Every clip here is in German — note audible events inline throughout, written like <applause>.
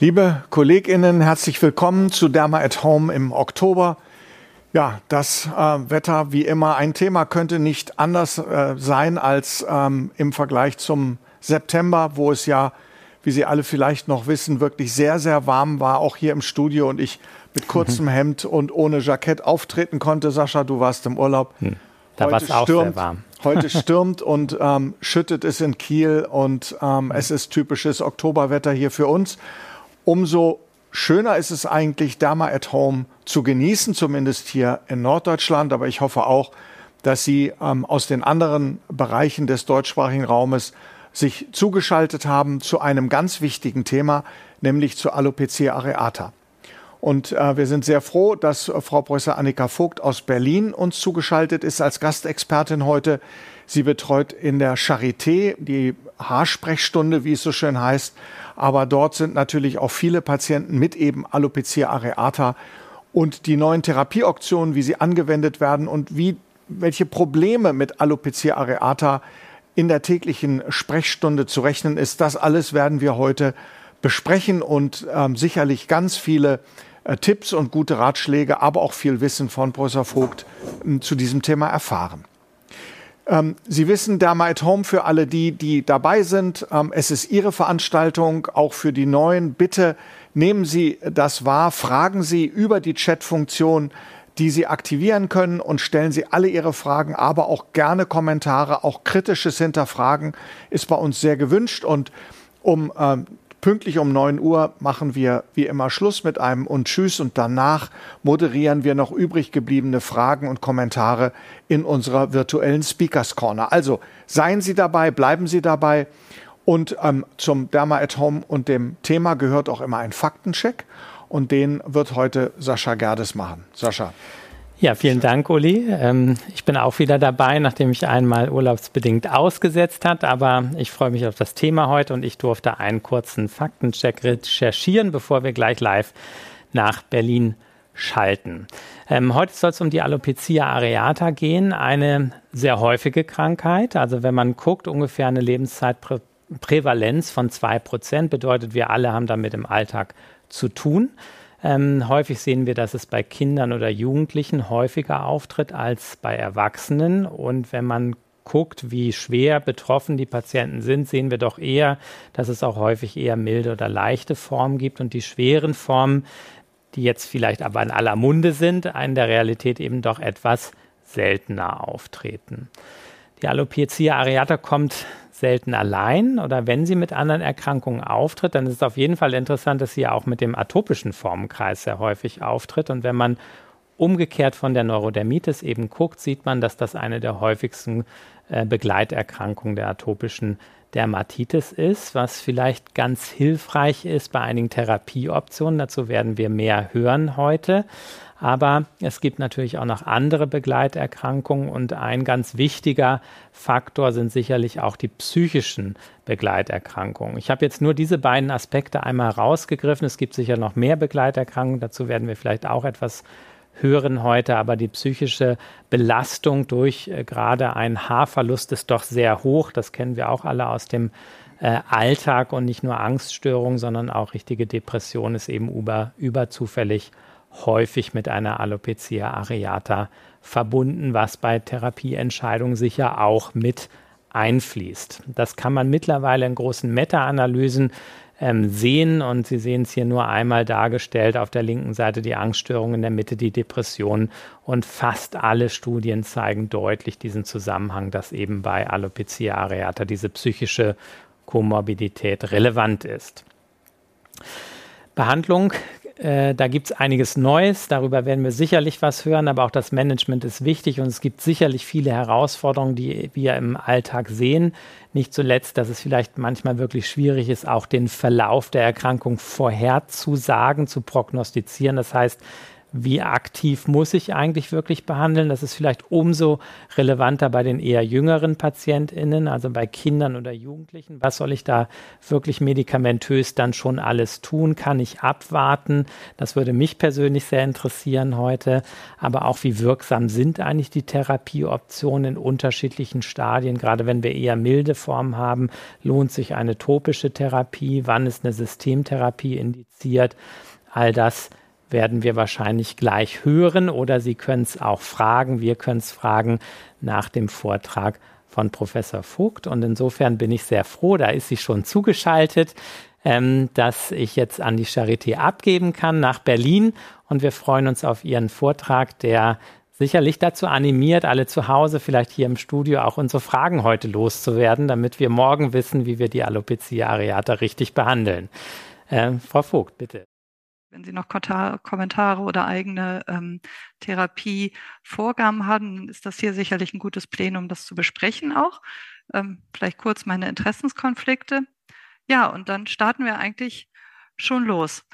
Liebe KollegInnen, herzlich willkommen zu Derma at Home im Oktober. Ja, das äh, Wetter wie immer ein Thema könnte nicht anders äh, sein als ähm, im Vergleich zum September, wo es ja, wie Sie alle vielleicht noch wissen, wirklich sehr, sehr warm war, auch hier im Studio und ich mit kurzem mhm. Hemd und ohne Jackett auftreten konnte. Sascha, du warst im Urlaub. Hm. Da war es auch sehr warm. <laughs> Heute <laughs> stürmt und ähm, schüttet es in Kiel und ähm, es ist typisches Oktoberwetter hier für uns umso schöner ist es eigentlich, Dama at Home zu genießen, zumindest hier in Norddeutschland. Aber ich hoffe auch, dass Sie ähm, aus den anderen Bereichen des deutschsprachigen Raumes sich zugeschaltet haben zu einem ganz wichtigen Thema, nämlich zur Alopecia areata. Und äh, wir sind sehr froh, dass äh, Frau Professor Annika Vogt aus Berlin uns zugeschaltet ist als Gastexpertin heute. Sie betreut in der Charité die Haarsprechstunde, wie es so schön heißt. Aber dort sind natürlich auch viele Patienten mit eben Alopecia areata und die neuen Therapieoptionen, wie sie angewendet werden und wie, welche Probleme mit Alopecia areata in der täglichen Sprechstunde zu rechnen ist. Das alles werden wir heute besprechen und ähm, sicherlich ganz viele äh, Tipps und gute Ratschläge, aber auch viel Wissen von Professor Vogt äh, zu diesem Thema erfahren. Ähm, Sie wissen, Derma at Home für alle die, die dabei sind. Ähm, es ist Ihre Veranstaltung, auch für die Neuen. Bitte nehmen Sie das wahr, fragen Sie über die Chat-Funktion, die Sie aktivieren können und stellen Sie alle Ihre Fragen, aber auch gerne Kommentare, auch kritisches Hinterfragen ist bei uns sehr gewünscht und um ähm, Pünktlich um 9 Uhr machen wir wie immer Schluss mit einem und Tschüss und danach moderieren wir noch übrig gebliebene Fragen und Kommentare in unserer virtuellen Speakers Corner. Also seien Sie dabei, bleiben Sie dabei. Und ähm, zum Derma at Home und dem Thema gehört auch immer ein Faktencheck. Und den wird heute Sascha Gerdes machen. Sascha. Ja, vielen Dank, Uli. Ähm, ich bin auch wieder dabei, nachdem ich einmal urlaubsbedingt ausgesetzt hat, aber ich freue mich auf das Thema heute und ich durfte einen kurzen Faktencheck recherchieren, bevor wir gleich live nach Berlin schalten. Ähm, heute soll es um die Alopecia areata gehen, eine sehr häufige Krankheit. Also wenn man guckt, ungefähr eine Lebenszeitprävalenz von zwei Prozent bedeutet, wir alle haben damit im Alltag zu tun. Ähm, häufig sehen wir, dass es bei Kindern oder Jugendlichen häufiger auftritt als bei Erwachsenen. Und wenn man guckt, wie schwer betroffen die Patienten sind, sehen wir doch eher, dass es auch häufig eher milde oder leichte Formen gibt und die schweren Formen, die jetzt vielleicht aber in aller Munde sind, in der Realität eben doch etwas seltener auftreten. Die Alopecia areata kommt selten allein oder wenn sie mit anderen Erkrankungen auftritt, dann ist es auf jeden Fall interessant, dass sie auch mit dem atopischen Formenkreis sehr häufig auftritt. Und wenn man umgekehrt von der Neurodermitis eben guckt, sieht man, dass das eine der häufigsten äh, Begleiterkrankungen der atopischen Dermatitis ist, was vielleicht ganz hilfreich ist bei einigen Therapieoptionen. Dazu werden wir mehr hören heute. Aber es gibt natürlich auch noch andere Begleiterkrankungen und ein ganz wichtiger Faktor sind sicherlich auch die psychischen Begleiterkrankungen. Ich habe jetzt nur diese beiden Aspekte einmal rausgegriffen. Es gibt sicher noch mehr Begleiterkrankungen. Dazu werden wir vielleicht auch etwas hören heute, aber die psychische Belastung durch äh, gerade einen Haarverlust ist doch sehr hoch. Das kennen wir auch alle aus dem äh, Alltag und nicht nur Angststörungen, sondern auch richtige Depression ist eben über, überzufällig häufig mit einer Alopecia areata verbunden, was bei Therapieentscheidungen sicher auch mit einfließt. Das kann man mittlerweile in großen Meta-Analysen ähm, sehen und Sie sehen es hier nur einmal dargestellt. Auf der linken Seite die Angststörung, in der Mitte die Depression und fast alle Studien zeigen deutlich diesen Zusammenhang, dass eben bei Alopecia areata diese psychische Komorbidität relevant ist. Behandlung äh, da gibt es einiges Neues, darüber werden wir sicherlich was hören, aber auch das Management ist wichtig und es gibt sicherlich viele Herausforderungen, die wir im Alltag sehen. Nicht zuletzt, dass es vielleicht manchmal wirklich schwierig ist, auch den Verlauf der Erkrankung vorherzusagen, zu prognostizieren. Das heißt, wie aktiv muss ich eigentlich wirklich behandeln. Das ist vielleicht umso relevanter bei den eher jüngeren PatientInnen, also bei Kindern oder Jugendlichen. Was soll ich da wirklich medikamentös dann schon alles tun? Kann ich abwarten? Das würde mich persönlich sehr interessieren heute. Aber auch wie wirksam sind eigentlich die Therapieoptionen in unterschiedlichen Stadien? Gerade wenn wir eher milde Formen haben, lohnt sich eine topische Therapie? Wann ist eine Systemtherapie indiziert? All das werden wir wahrscheinlich gleich hören oder Sie können es auch fragen. Wir können es fragen nach dem Vortrag von Professor Vogt. Und insofern bin ich sehr froh, da ist sie schon zugeschaltet, ähm, dass ich jetzt an die Charité abgeben kann nach Berlin. Und wir freuen uns auf Ihren Vortrag, der sicherlich dazu animiert, alle zu Hause, vielleicht hier im Studio auch unsere Fragen heute loszuwerden, damit wir morgen wissen, wie wir die Alopecia areata richtig behandeln. Äh, Frau Vogt, bitte. Wenn Sie noch Kommentare oder eigene ähm, Therapievorgaben haben, ist das hier sicherlich ein gutes Plenum, das zu besprechen auch. Ähm, vielleicht kurz meine Interessenskonflikte. Ja, und dann starten wir eigentlich schon los.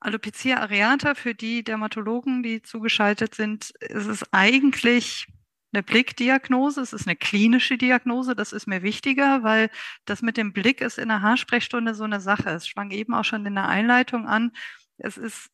Alopecia areata, für die Dermatologen, die zugeschaltet sind, ist es eigentlich eine Blickdiagnose, es ist eine klinische Diagnose, das ist mir wichtiger, weil das mit dem Blick ist in der Haarsprechstunde so eine Sache. Es schwang eben auch schon in der Einleitung an. Es ist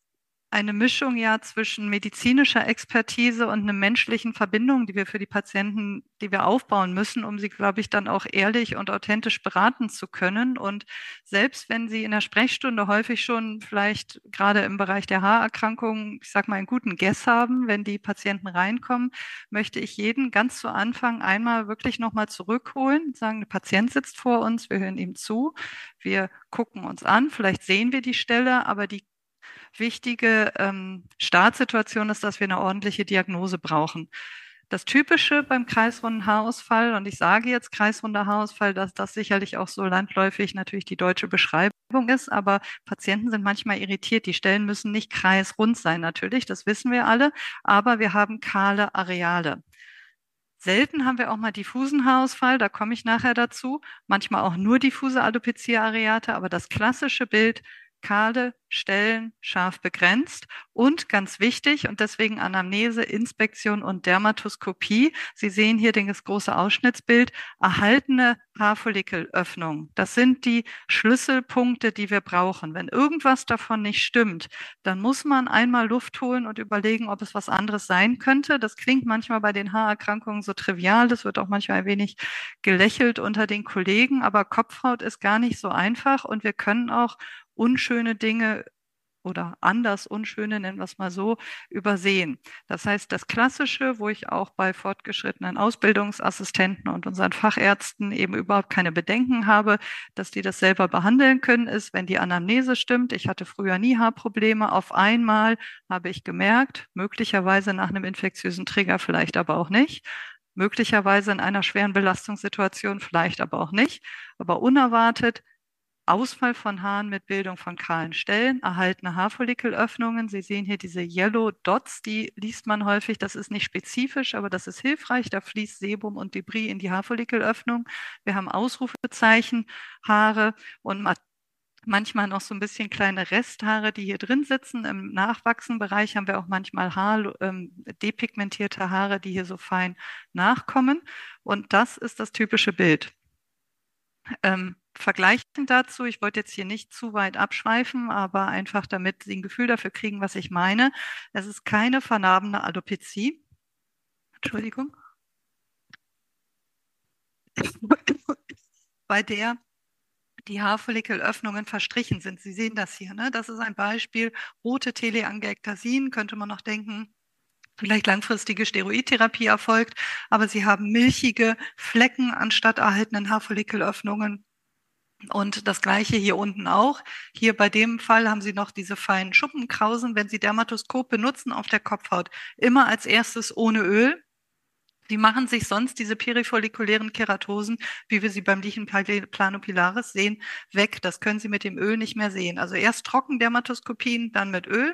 eine Mischung ja zwischen medizinischer Expertise und einer menschlichen Verbindung, die wir für die Patienten, die wir aufbauen müssen, um sie, glaube ich, dann auch ehrlich und authentisch beraten zu können. Und selbst wenn sie in der Sprechstunde häufig schon vielleicht gerade im Bereich der Haarerkrankungen, ich sage mal, einen guten Guess haben, wenn die Patienten reinkommen, möchte ich jeden ganz zu Anfang einmal wirklich nochmal zurückholen, sagen, der Patient sitzt vor uns, wir hören ihm zu, wir gucken uns an, vielleicht sehen wir die Stelle, aber die wichtige ähm, Startsituation ist, dass wir eine ordentliche Diagnose brauchen. Das Typische beim kreisrunden Haarausfall, und ich sage jetzt kreisrunder Haarausfall, dass das sicherlich auch so landläufig natürlich die deutsche Beschreibung ist, aber Patienten sind manchmal irritiert. Die Stellen müssen nicht kreisrund sein, natürlich, das wissen wir alle, aber wir haben kahle Areale. Selten haben wir auch mal diffusen Haarausfall, da komme ich nachher dazu. Manchmal auch nur diffuse Alopecia areata, aber das klassische Bild kahle Stellen scharf begrenzt und ganz wichtig und deswegen Anamnese, Inspektion und Dermatoskopie. Sie sehen hier das große Ausschnittsbild, erhaltene Haarfollikelöffnung. Das sind die Schlüsselpunkte, die wir brauchen. Wenn irgendwas davon nicht stimmt, dann muss man einmal Luft holen und überlegen, ob es was anderes sein könnte. Das klingt manchmal bei den Haarerkrankungen so trivial. Das wird auch manchmal ein wenig gelächelt unter den Kollegen, aber Kopfhaut ist gar nicht so einfach und wir können auch unschöne Dinge oder anders unschöne, nennen wir es mal so, übersehen. Das heißt, das Klassische, wo ich auch bei fortgeschrittenen Ausbildungsassistenten und unseren Fachärzten eben überhaupt keine Bedenken habe, dass die das selber behandeln können, ist, wenn die Anamnese stimmt. Ich hatte früher nie Haarprobleme. Auf einmal habe ich gemerkt, möglicherweise nach einem infektiösen Trigger, vielleicht aber auch nicht. Möglicherweise in einer schweren Belastungssituation, vielleicht aber auch nicht. Aber unerwartet Ausfall von Haaren mit Bildung von kahlen Stellen, erhaltene Haarfollikelöffnungen. Sie sehen hier diese Yellow Dots, die liest man häufig. Das ist nicht spezifisch, aber das ist hilfreich. Da fließt Sebum und Debris in die Haarfollikelöffnung. Wir haben Ausrufezeichen, Haare und manchmal noch so ein bisschen kleine Resthaare, die hier drin sitzen. Im Nachwachsenbereich haben wir auch manchmal Haar, ähm, depigmentierte Haare, die hier so fein nachkommen. Und das ist das typische Bild. Ähm, vergleichend dazu, ich wollte jetzt hier nicht zu weit abschweifen, aber einfach damit Sie ein Gefühl dafür kriegen, was ich meine. Es ist keine vernarbene Alopezie. Entschuldigung. <laughs> Bei der die Haarfollikelöffnungen verstrichen sind. Sie sehen das hier. Ne? Das ist ein Beispiel. Rote Teleangiektasien könnte man noch denken, vielleicht langfristige Steroidtherapie erfolgt, aber sie haben milchige Flecken anstatt erhaltenen Haarfollikelöffnungen. Und das gleiche hier unten auch. Hier bei dem Fall haben Sie noch diese feinen Schuppenkrausen. Wenn Sie Dermatoskop benutzen auf der Kopfhaut, immer als erstes ohne Öl. Sie machen sich sonst diese perifollikulären Keratosen, wie wir sie beim Lichen planopilaris sehen, weg. Das können Sie mit dem Öl nicht mehr sehen. Also erst Trockendermatoskopien, dann mit Öl.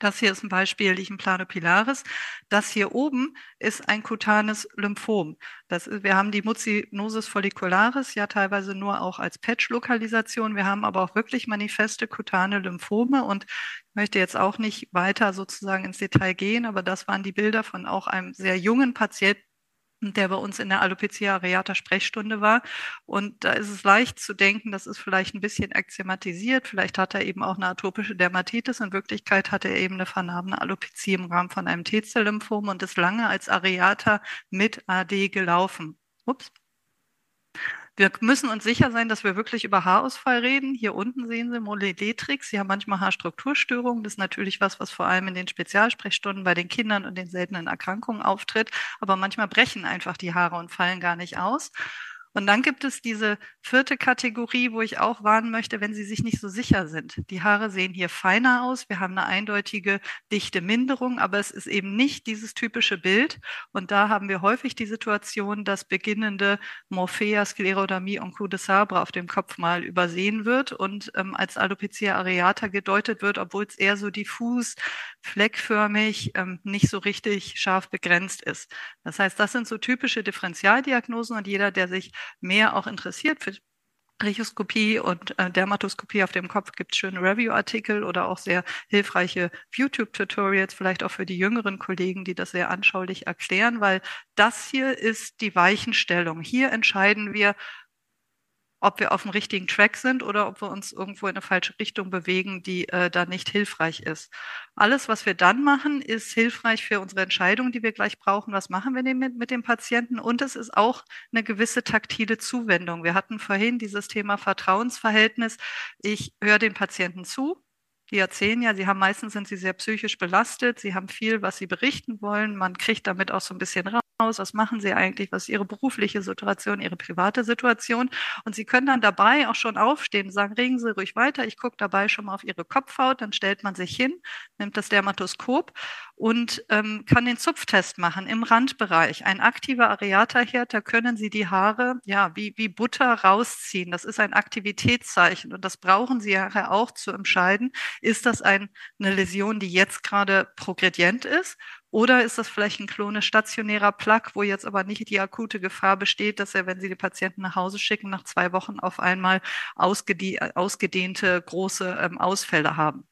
Das hier ist ein Beispiel Lichen planopilaris. Das hier oben ist ein kutanes Lymphom. Das wir haben die Mucinosis follicularis ja teilweise nur auch als Patch-Lokalisation. Wir haben aber auch wirklich manifeste kutane Lymphome und ich möchte jetzt auch nicht weiter sozusagen ins Detail gehen, aber das waren die Bilder von auch einem sehr jungen Patienten, der bei uns in der Alopecia areata Sprechstunde war. Und da ist es leicht zu denken, das ist vielleicht ein bisschen ekzematisiert. Vielleicht hat er eben auch eine atopische Dermatitis. In Wirklichkeit hatte er eben eine vernarbene Alopezie im Rahmen von einem T-Zell-Lymphom und ist lange als Areata mit AD gelaufen. Ups. Wir müssen uns sicher sein, dass wir wirklich über Haarausfall reden. Hier unten sehen Sie Moledetrix. Sie haben manchmal Haarstrukturstörungen. Das ist natürlich was, was vor allem in den Spezialsprechstunden bei den Kindern und den seltenen Erkrankungen auftritt. Aber manchmal brechen einfach die Haare und fallen gar nicht aus. Und dann gibt es diese vierte Kategorie, wo ich auch warnen möchte, wenn Sie sich nicht so sicher sind. Die Haare sehen hier feiner aus. Wir haben eine eindeutige dichte Minderung, aber es ist eben nicht dieses typische Bild. Und da haben wir häufig die Situation, dass beginnende Morphea, Sklerodermie und Coup de Sabre auf dem Kopf mal übersehen wird und ähm, als Alopecia areata gedeutet wird, obwohl es eher so diffus, fleckförmig, ähm, nicht so richtig scharf begrenzt ist. Das heißt, das sind so typische Differentialdiagnosen und jeder, der sich mehr auch interessiert für Trichoskopie und äh, Dermatoskopie auf dem Kopf gibt es schöne Review-Artikel oder auch sehr hilfreiche YouTube-Tutorials, vielleicht auch für die jüngeren Kollegen, die das sehr anschaulich erklären, weil das hier ist die Weichenstellung. Hier entscheiden wir, ob wir auf dem richtigen Track sind oder ob wir uns irgendwo in eine falsche Richtung bewegen, die äh, da nicht hilfreich ist. Alles, was wir dann machen, ist hilfreich für unsere Entscheidung, die wir gleich brauchen. Was machen wir denn mit, mit dem Patienten? Und es ist auch eine gewisse taktile Zuwendung. Wir hatten vorhin dieses Thema Vertrauensverhältnis. Ich höre den Patienten zu, die erzählen ja, sie haben meistens sind sie sehr psychisch belastet, sie haben viel, was sie berichten wollen. Man kriegt damit auch so ein bisschen raus aus? Was machen Sie eigentlich? Was ist Ihre berufliche Situation, Ihre private Situation? Und Sie können dann dabei auch schon aufstehen und sagen, regen Sie ruhig weiter. Ich gucke dabei schon mal auf Ihre Kopfhaut. Dann stellt man sich hin, nimmt das Dermatoskop und ähm, kann den Zupftest machen im Randbereich. Ein aktiver Areata-Herd, da können Sie die Haare ja wie, wie Butter rausziehen. Das ist ein Aktivitätszeichen und das brauchen Sie ja auch zu entscheiden. Ist das ein, eine Läsion, die jetzt gerade progredient ist oder ist das vielleicht ein klonisch stationärer Plug, wo jetzt aber nicht die akute Gefahr besteht, dass er, wenn Sie die Patienten nach Hause schicken, nach zwei Wochen auf einmal ausgedehnte große ähm, Ausfälle haben?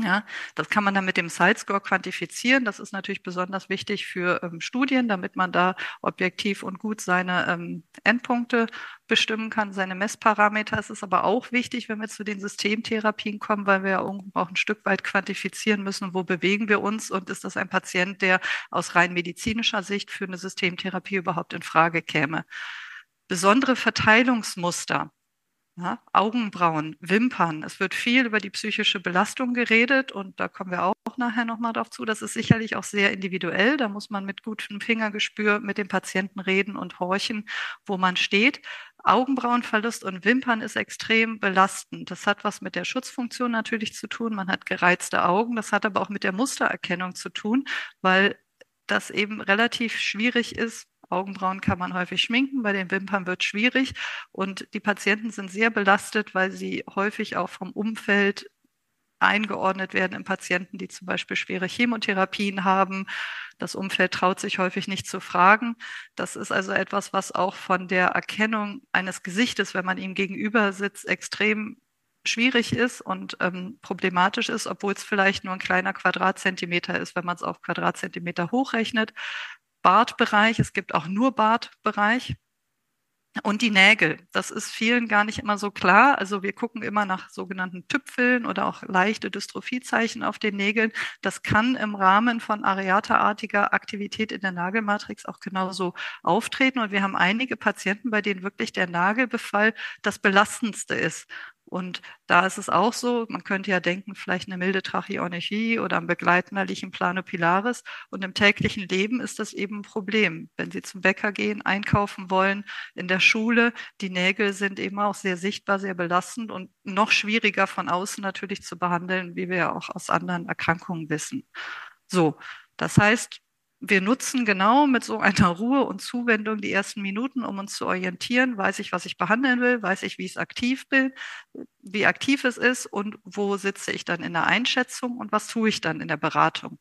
Ja, das kann man dann mit dem Site-Score quantifizieren. Das ist natürlich besonders wichtig für ähm, Studien, damit man da objektiv und gut seine ähm, Endpunkte bestimmen kann, seine Messparameter. Es ist aber auch wichtig, wenn wir zu den Systemtherapien kommen, weil wir ja auch ein Stück weit quantifizieren müssen, wo bewegen wir uns und ist das ein Patient, der aus rein medizinischer Sicht für eine Systemtherapie überhaupt in Frage käme. Besondere Verteilungsmuster ja, Augenbrauen, Wimpern. Es wird viel über die psychische Belastung geredet und da kommen wir auch nachher nochmal drauf zu. Das ist sicherlich auch sehr individuell. Da muss man mit gutem Fingergespür mit dem Patienten reden und horchen, wo man steht. Augenbrauenverlust und Wimpern ist extrem belastend. Das hat was mit der Schutzfunktion natürlich zu tun. Man hat gereizte Augen. Das hat aber auch mit der Mustererkennung zu tun, weil das eben relativ schwierig ist, Augenbrauen kann man häufig schminken, bei den Wimpern wird schwierig und die Patienten sind sehr belastet, weil sie häufig auch vom Umfeld eingeordnet werden in Patienten, die zum Beispiel schwere Chemotherapien haben. Das Umfeld traut sich häufig nicht zu fragen. Das ist also etwas, was auch von der Erkennung eines Gesichtes, wenn man ihm gegenüber sitzt, extrem schwierig ist und ähm, problematisch ist, obwohl es vielleicht nur ein kleiner Quadratzentimeter ist, wenn man es auf Quadratzentimeter hochrechnet. Bartbereich, es gibt auch nur Bartbereich. Und die Nägel, das ist vielen gar nicht immer so klar. Also wir gucken immer nach sogenannten Tüpfeln oder auch leichte Dystrophiezeichen auf den Nägeln. Das kann im Rahmen von areataartiger Aktivität in der Nagelmatrix auch genauso auftreten. Und wir haben einige Patienten, bei denen wirklich der Nagelbefall das belastendste ist. Und da ist es auch so, man könnte ja denken, vielleicht eine milde Tracheornechie oder ein begleitender Lichen planopilaris. Und im täglichen Leben ist das eben ein Problem. Wenn Sie zum Bäcker gehen, einkaufen wollen, in der Schule, die Nägel sind eben auch sehr sichtbar, sehr belastend und noch schwieriger von außen natürlich zu behandeln, wie wir ja auch aus anderen Erkrankungen wissen. So, das heißt, wir nutzen genau mit so einer Ruhe und Zuwendung die ersten Minuten, um uns zu orientieren. Weiß ich, was ich behandeln will? Weiß ich, wie ich aktiv bin, wie aktiv es ist und wo sitze ich dann in der Einschätzung und was tue ich dann in der Beratung?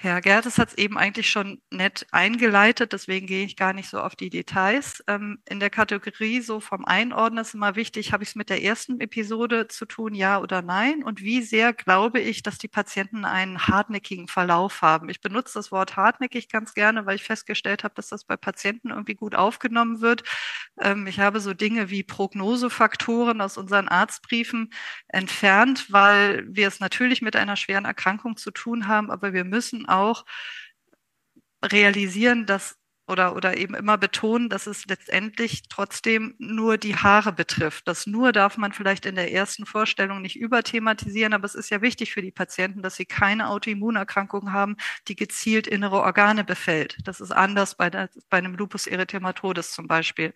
Herr Gertes hat es eben eigentlich schon nett eingeleitet, deswegen gehe ich gar nicht so auf die Details. Ähm, in der Kategorie so vom Einordnen ist immer wichtig, habe ich es mit der ersten Episode zu tun, ja oder nein? Und wie sehr glaube ich, dass die Patienten einen hartnäckigen Verlauf haben? Ich benutze das Wort hartnäckig ganz gerne, weil ich festgestellt habe, dass das bei Patienten irgendwie gut aufgenommen wird. Ähm, ich habe so Dinge wie Prognosefaktoren aus unseren Arztbriefen entfernt, weil wir es natürlich mit einer schweren Erkrankung zu tun haben, aber wir müssen auch realisieren, dass oder, oder eben immer betonen, dass es letztendlich trotzdem nur die Haare betrifft. Das nur darf man vielleicht in der ersten Vorstellung nicht überthematisieren, aber es ist ja wichtig für die Patienten, dass sie keine Autoimmunerkrankung haben, die gezielt innere Organe befällt. Das ist anders bei, der, bei einem Lupus erythematodes zum Beispiel.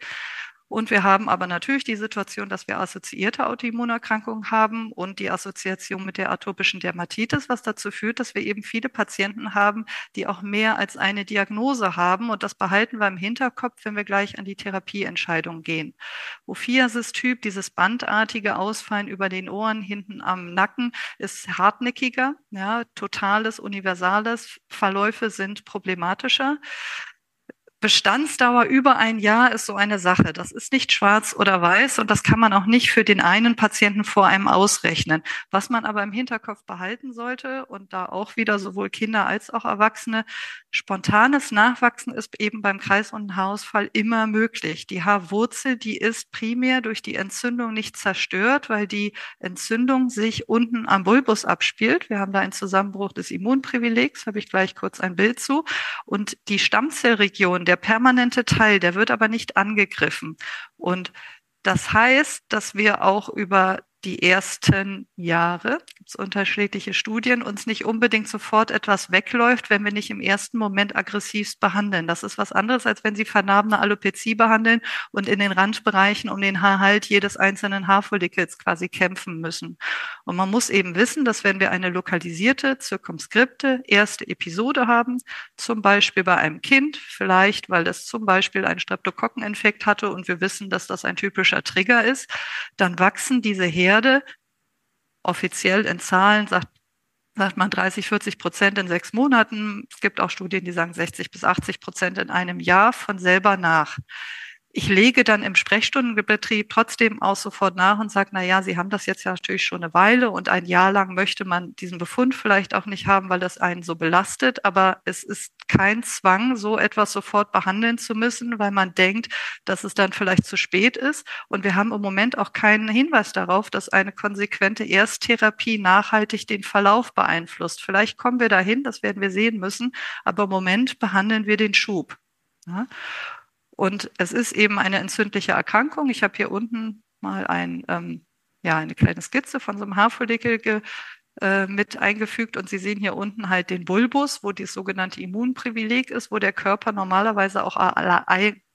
Und wir haben aber natürlich die Situation, dass wir assoziierte Autoimmunerkrankungen haben und die Assoziation mit der atopischen Dermatitis, was dazu führt, dass wir eben viele Patienten haben, die auch mehr als eine Diagnose haben. Und das behalten wir im Hinterkopf, wenn wir gleich an die Therapieentscheidung gehen. Ophiasis-Typ, dieses bandartige Ausfallen über den Ohren, hinten am Nacken, ist hartnäckiger. Ja, totales, universales Verläufe sind problematischer. Bestandsdauer über ein Jahr ist so eine Sache. Das ist nicht schwarz oder weiß und das kann man auch nicht für den einen Patienten vor einem ausrechnen. Was man aber im Hinterkopf behalten sollte und da auch wieder sowohl Kinder als auch Erwachsene, spontanes Nachwachsen ist eben beim kreisrunden Haarausfall immer möglich. Die Haarwurzel, die ist primär durch die Entzündung nicht zerstört, weil die Entzündung sich unten am Bulbus abspielt. Wir haben da einen Zusammenbruch des Immunprivilegs, habe ich gleich kurz ein Bild zu. Und die Stammzellregion, der permanente Teil, der wird aber nicht angegriffen. Und das heißt, dass wir auch über die ersten Jahre, gibt es unterschiedliche Studien, uns nicht unbedingt sofort etwas wegläuft, wenn wir nicht im ersten Moment aggressivst behandeln. Das ist was anderes, als wenn Sie vernarbene Alopezie behandeln und in den Randbereichen um den Haarhalt jedes einzelnen Haarfollikels quasi kämpfen müssen. Und man muss eben wissen, dass wenn wir eine lokalisierte, zirkumskripte erste Episode haben, zum Beispiel bei einem Kind, vielleicht weil das zum Beispiel einen Streptokokkeninfekt hatte und wir wissen, dass das ein typischer Trigger ist, dann wachsen diese Herde Erde. Offiziell in Zahlen sagt, sagt man 30, 40 Prozent in sechs Monaten. Es gibt auch Studien, die sagen 60 bis 80 Prozent in einem Jahr von selber nach. Ich lege dann im Sprechstundenbetrieb trotzdem auch sofort nach und sage, na ja, Sie haben das jetzt ja natürlich schon eine Weile und ein Jahr lang möchte man diesen Befund vielleicht auch nicht haben, weil das einen so belastet. Aber es ist kein Zwang, so etwas sofort behandeln zu müssen, weil man denkt, dass es dann vielleicht zu spät ist. Und wir haben im Moment auch keinen Hinweis darauf, dass eine konsequente Ersttherapie nachhaltig den Verlauf beeinflusst. Vielleicht kommen wir dahin, das werden wir sehen müssen. Aber im Moment behandeln wir den Schub. Ja? Und es ist eben eine entzündliche Erkrankung. Ich habe hier unten mal ein, ähm, ja, eine kleine Skizze von so einem Haarfollikel ge, äh, mit eingefügt und Sie sehen hier unten halt den Bulbus, wo das sogenannte Immunprivileg ist, wo der Körper normalerweise auch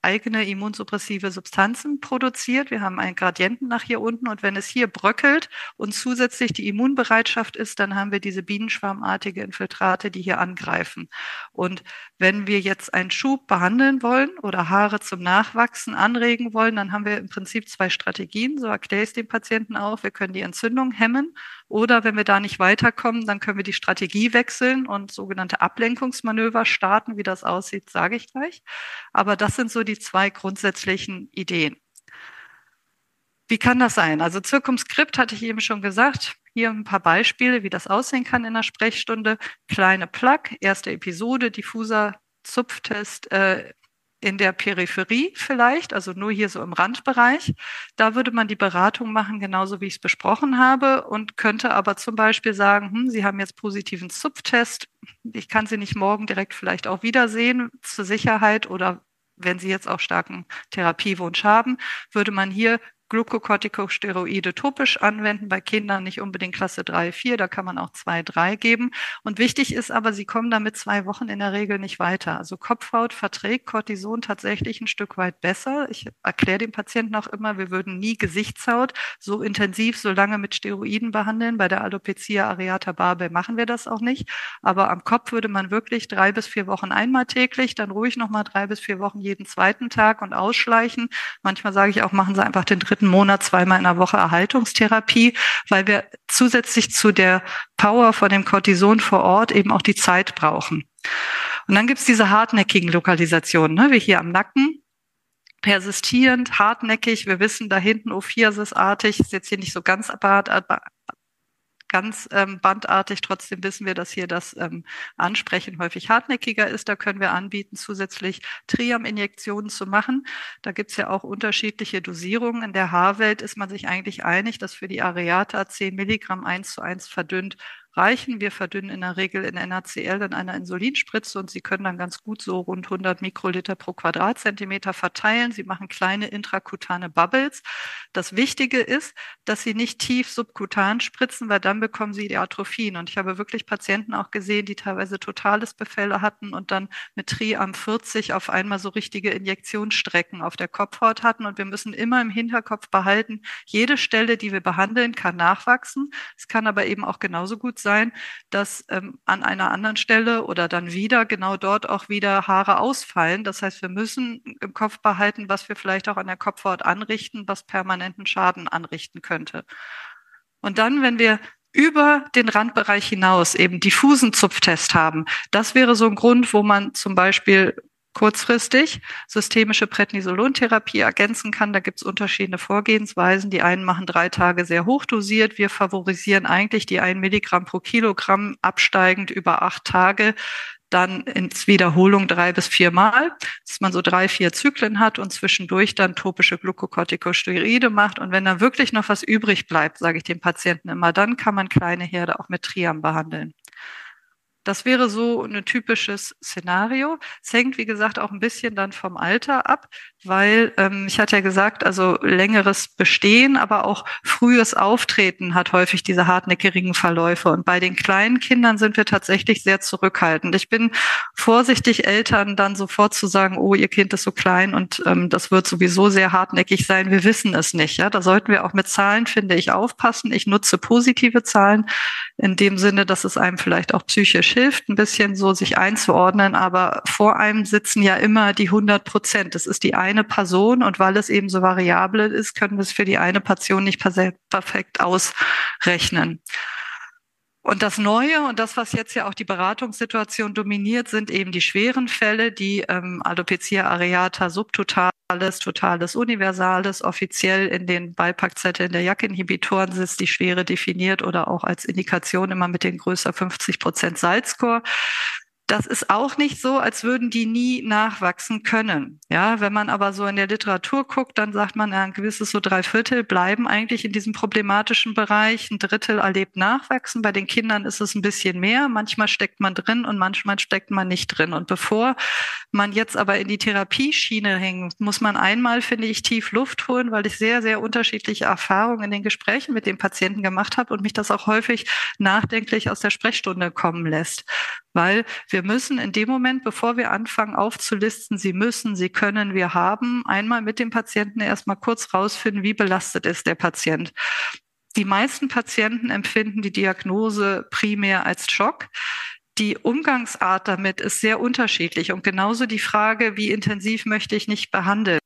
eigene immunsuppressive Substanzen produziert. Wir haben einen Gradienten nach hier unten und wenn es hier bröckelt und zusätzlich die Immunbereitschaft ist, dann haben wir diese bienenschwarmartige Infiltrate, die hier angreifen. Und wenn wir jetzt einen Schub behandeln wollen oder Haare zum Nachwachsen anregen wollen, dann haben wir im Prinzip zwei Strategien. So erkläre ich es dem Patienten auch. Wir können die Entzündung hemmen oder wenn wir da nicht weiterkommen, dann können wir die Strategie wechseln und sogenannte Ablenkungsmanöver starten. Wie das aussieht, sage ich gleich. Aber das sind so die zwei grundsätzlichen Ideen. Wie kann das sein? Also Zirkumskript hatte ich eben schon gesagt. Hier ein paar Beispiele, wie das aussehen kann in der Sprechstunde. Kleine Plug, erste Episode, diffuser Zupftest äh, in der Peripherie vielleicht, also nur hier so im Randbereich. Da würde man die Beratung machen, genauso wie ich es besprochen habe und könnte aber zum Beispiel sagen, hm, Sie haben jetzt positiven Zupftest. Ich kann Sie nicht morgen direkt vielleicht auch wiedersehen zur Sicherheit oder wenn Sie jetzt auch starken Therapiewunsch haben, würde man hier Glukokortikosteroide topisch anwenden, bei Kindern nicht unbedingt Klasse 3, 4, da kann man auch 2, 3 geben. Und wichtig ist aber, sie kommen damit zwei Wochen in der Regel nicht weiter. Also Kopfhaut verträgt Cortison tatsächlich ein Stück weit besser. Ich erkläre dem Patienten auch immer, wir würden nie Gesichtshaut so intensiv so lange mit Steroiden behandeln. Bei der Alopecia areata barbe machen wir das auch nicht. Aber am Kopf würde man wirklich drei bis vier Wochen einmal täglich, dann ruhig nochmal drei bis vier Wochen jeden zweiten Tag und ausschleichen. Manchmal sage ich auch, machen Sie einfach den dritten dritten Monat zweimal in der Woche Erhaltungstherapie, weil wir zusätzlich zu der Power von dem Cortison vor Ort eben auch die Zeit brauchen. Und dann gibt's diese hartnäckigen Lokalisationen, ne, wie hier am Nacken persistierend, hartnäckig. Wir wissen da hinten Ophiasis-artig, ist jetzt hier nicht so ganz ganz ähm, bandartig. Trotzdem wissen wir, dass hier das ähm, Ansprechen häufig hartnäckiger ist. Da können wir anbieten, zusätzlich Triam-Injektionen zu machen. Da gibt es ja auch unterschiedliche Dosierungen. In der Haarwelt ist man sich eigentlich einig, dass für die Areata 10 Milligramm eins zu eins verdünnt reichen. Wir verdünnen in der Regel in NaCl in einer Insulinspritze und Sie können dann ganz gut so rund 100 Mikroliter pro Quadratzentimeter verteilen. Sie machen kleine intrakutane Bubbles. Das Wichtige ist, dass Sie nicht tief subkutan spritzen, weil dann bekommen Sie die Atrophien. Und ich habe wirklich Patienten auch gesehen, die teilweise totales Befälle hatten und dann mit Triam 40 auf einmal so richtige Injektionsstrecken auf der Kopfhaut hatten. Und wir müssen immer im Hinterkopf behalten, jede Stelle, die wir behandeln, kann nachwachsen. Es kann aber eben auch genauso gut sein, sein, dass ähm, an einer anderen Stelle oder dann wieder genau dort auch wieder Haare ausfallen. Das heißt, wir müssen im Kopf behalten, was wir vielleicht auch an der Kopfhaut anrichten, was permanenten Schaden anrichten könnte. Und dann, wenn wir über den Randbereich hinaus eben diffusen Zupftest haben. Das wäre so ein Grund, wo man zum Beispiel kurzfristig systemische Prednisolontherapie ergänzen kann. Da gibt es unterschiedliche Vorgehensweisen. Die einen machen drei Tage sehr hochdosiert. Wir favorisieren eigentlich die ein Milligramm pro Kilogramm absteigend über acht Tage dann ins Wiederholung drei bis viermal, dass man so drei, vier Zyklen hat und zwischendurch dann topische Glukokortikosteroide macht. Und wenn da wirklich noch was übrig bleibt, sage ich dem Patienten immer, dann kann man kleine Herde auch mit Triam behandeln. Das wäre so ein typisches Szenario. Es hängt, wie gesagt, auch ein bisschen dann vom Alter ab, weil ähm, ich hatte ja gesagt, also längeres Bestehen, aber auch frühes Auftreten hat häufig diese hartnäckigen Verläufe. Und bei den kleinen Kindern sind wir tatsächlich sehr zurückhaltend. Ich bin vorsichtig, Eltern dann sofort zu sagen, oh, ihr Kind ist so klein und ähm, das wird sowieso sehr hartnäckig sein. Wir wissen es nicht. Ja, da sollten wir auch mit Zahlen, finde ich, aufpassen. Ich nutze positive Zahlen in dem Sinne, dass es einem vielleicht auch psychisch hilft, ein bisschen so sich einzuordnen. Aber vor einem sitzen ja immer die 100 Prozent. Das ist die eine Person und weil es eben so variabel ist, können wir es für die eine Person nicht perfekt ausrechnen. Und das Neue und das, was jetzt ja auch die Beratungssituation dominiert, sind eben die schweren Fälle, die ähm, Alopecia areata subtotales, totales, universales, offiziell in den Beipackzetteln der JAK-Inhibitoren sitzt die Schwere definiert oder auch als Indikation immer mit den größer 50 Prozent Salzscore. Das ist auch nicht so, als würden die nie nachwachsen können. Ja, wenn man aber so in der Literatur guckt, dann sagt man, ein gewisses so drei Viertel bleiben eigentlich in diesem problematischen Bereich. Ein Drittel erlebt Nachwachsen. Bei den Kindern ist es ein bisschen mehr. Manchmal steckt man drin und manchmal steckt man nicht drin. Und bevor man jetzt aber in die Therapieschiene hängt, muss man einmal, finde ich, tief Luft holen, weil ich sehr, sehr unterschiedliche Erfahrungen in den Gesprächen mit den Patienten gemacht habe und mich das auch häufig nachdenklich aus der Sprechstunde kommen lässt weil wir müssen in dem Moment, bevor wir anfangen aufzulisten, Sie müssen, Sie können, wir haben, einmal mit dem Patienten erstmal kurz rausfinden, wie belastet ist der Patient. Die meisten Patienten empfinden die Diagnose primär als Schock. Die Umgangsart damit ist sehr unterschiedlich und genauso die Frage, wie intensiv möchte ich nicht behandeln.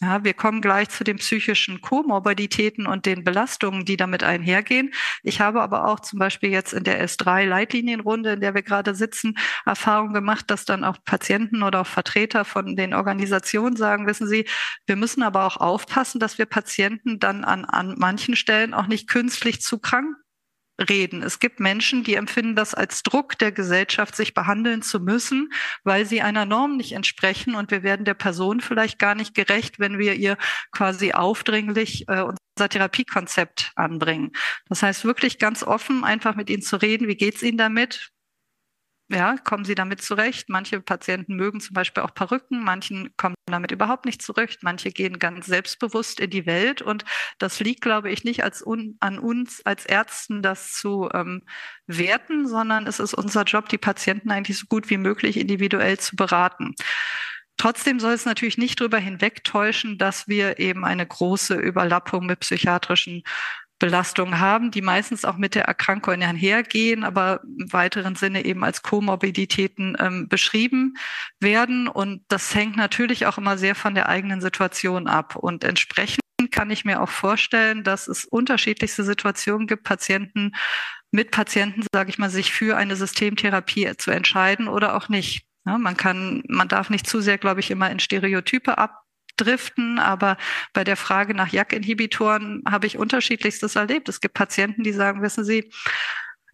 Ja, wir kommen gleich zu den psychischen Komorbiditäten und den Belastungen, die damit einhergehen. Ich habe aber auch zum Beispiel jetzt in der S3-Leitlinienrunde, in der wir gerade sitzen, Erfahrung gemacht, dass dann auch Patienten oder auch Vertreter von den Organisationen sagen, wissen Sie, wir müssen aber auch aufpassen, dass wir Patienten dann an, an manchen Stellen auch nicht künstlich zu krank reden. Es gibt Menschen, die empfinden das als Druck der Gesellschaft, sich behandeln zu müssen, weil sie einer Norm nicht entsprechen und wir werden der Person vielleicht gar nicht gerecht, wenn wir ihr quasi aufdringlich äh, unser Therapiekonzept anbringen. Das heißt wirklich ganz offen einfach mit ihnen zu reden, wie geht's ihnen damit? Ja, kommen sie damit zurecht. Manche Patienten mögen zum Beispiel auch Perücken, manchen kommen damit überhaupt nicht zurecht, manche gehen ganz selbstbewusst in die Welt und das liegt, glaube ich, nicht als un, an uns als Ärzten, das zu ähm, werten, sondern es ist unser Job, die Patienten eigentlich so gut wie möglich individuell zu beraten. Trotzdem soll es natürlich nicht darüber hinwegtäuschen, dass wir eben eine große Überlappung mit psychiatrischen Belastungen haben, die meistens auch mit der Erkrankung einhergehen, aber im weiteren Sinne eben als Komorbiditäten ähm, beschrieben werden. Und das hängt natürlich auch immer sehr von der eigenen Situation ab. Und entsprechend kann ich mir auch vorstellen, dass es unterschiedlichste Situationen gibt, Patienten mit Patienten, sage ich mal, sich für eine Systemtherapie zu entscheiden oder auch nicht. Ja, man kann, man darf nicht zu sehr, glaube ich, immer in Stereotype ab driften, aber bei der Frage nach JAK-Inhibitoren habe ich unterschiedlichstes erlebt. Es gibt Patienten, die sagen, wissen Sie,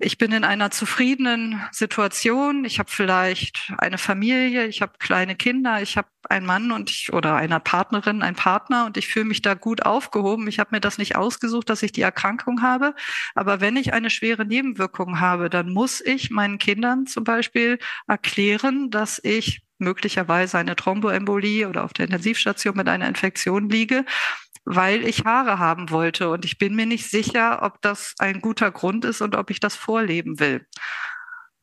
ich bin in einer zufriedenen Situation. Ich habe vielleicht eine Familie, ich habe kleine Kinder, ich habe einen Mann und ich oder einer Partnerin, einen Partner und ich fühle mich da gut aufgehoben. Ich habe mir das nicht ausgesucht, dass ich die Erkrankung habe. Aber wenn ich eine schwere Nebenwirkung habe, dann muss ich meinen Kindern zum Beispiel erklären, dass ich möglicherweise eine Thromboembolie oder auf der Intensivstation mit einer Infektion liege, weil ich Haare haben wollte. Und ich bin mir nicht sicher, ob das ein guter Grund ist und ob ich das vorleben will.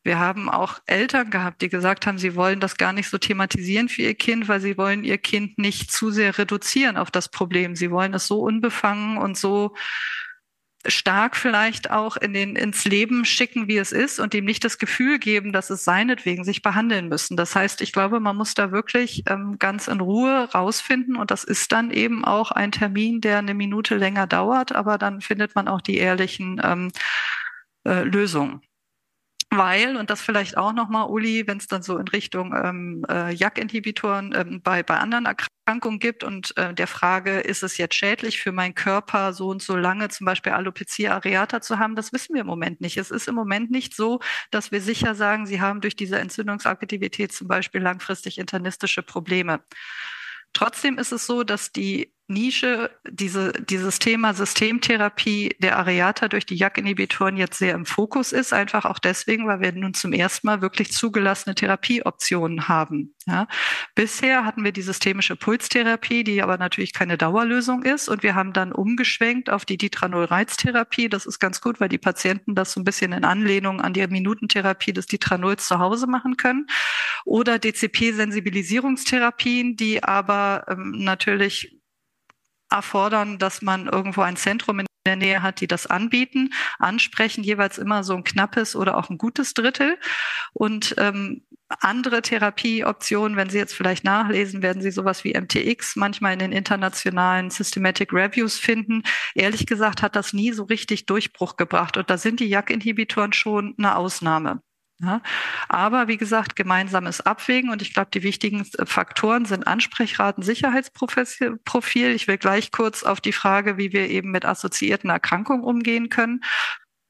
Wir haben auch Eltern gehabt, die gesagt haben, sie wollen das gar nicht so thematisieren für ihr Kind, weil sie wollen ihr Kind nicht zu sehr reduzieren auf das Problem. Sie wollen es so unbefangen und so stark vielleicht auch in den, ins Leben schicken, wie es ist und ihm nicht das Gefühl geben, dass es seinetwegen sich behandeln müssen. Das heißt, ich glaube, man muss da wirklich ähm, ganz in Ruhe rausfinden und das ist dann eben auch ein Termin, der eine Minute länger dauert, aber dann findet man auch die ehrlichen ähm, äh, Lösungen weil, und das vielleicht auch nochmal, Uli, wenn es dann so in Richtung ähm, äh, JAK-Inhibitoren ähm, bei, bei anderen Erkrankungen gibt und äh, der Frage, ist es jetzt schädlich für meinen Körper, so und so lange zum Beispiel Alopecia areata zu haben, das wissen wir im Moment nicht. Es ist im Moment nicht so, dass wir sicher sagen, sie haben durch diese Entzündungsaktivität zum Beispiel langfristig internistische Probleme. Trotzdem ist es so, dass die Nische, diese, dieses Thema Systemtherapie der Areata durch die JAK-Inhibitoren jetzt sehr im Fokus ist, einfach auch deswegen, weil wir nun zum ersten Mal wirklich zugelassene Therapieoptionen haben. Ja. Bisher hatten wir die systemische Pulstherapie, die aber natürlich keine Dauerlösung ist und wir haben dann umgeschwenkt auf die Ditranol-Reiztherapie. Das ist ganz gut, weil die Patienten das so ein bisschen in Anlehnung an die Minutentherapie des Ditranols zu Hause machen können. Oder DCP-Sensibilisierungstherapien, die aber ähm, natürlich erfordern, dass man irgendwo ein Zentrum in der Nähe hat, die das anbieten, ansprechen, jeweils immer so ein knappes oder auch ein gutes Drittel. Und ähm, andere Therapieoptionen, wenn Sie jetzt vielleicht nachlesen, werden Sie sowas wie MTX manchmal in den internationalen Systematic Reviews finden. Ehrlich gesagt hat das nie so richtig Durchbruch gebracht. Und da sind die JAK-Inhibitoren schon eine Ausnahme. Ja, aber wie gesagt, gemeinsames Abwägen und ich glaube, die wichtigen Faktoren sind Ansprechraten, Sicherheitsprofil. Ich will gleich kurz auf die Frage, wie wir eben mit assoziierten Erkrankungen umgehen können.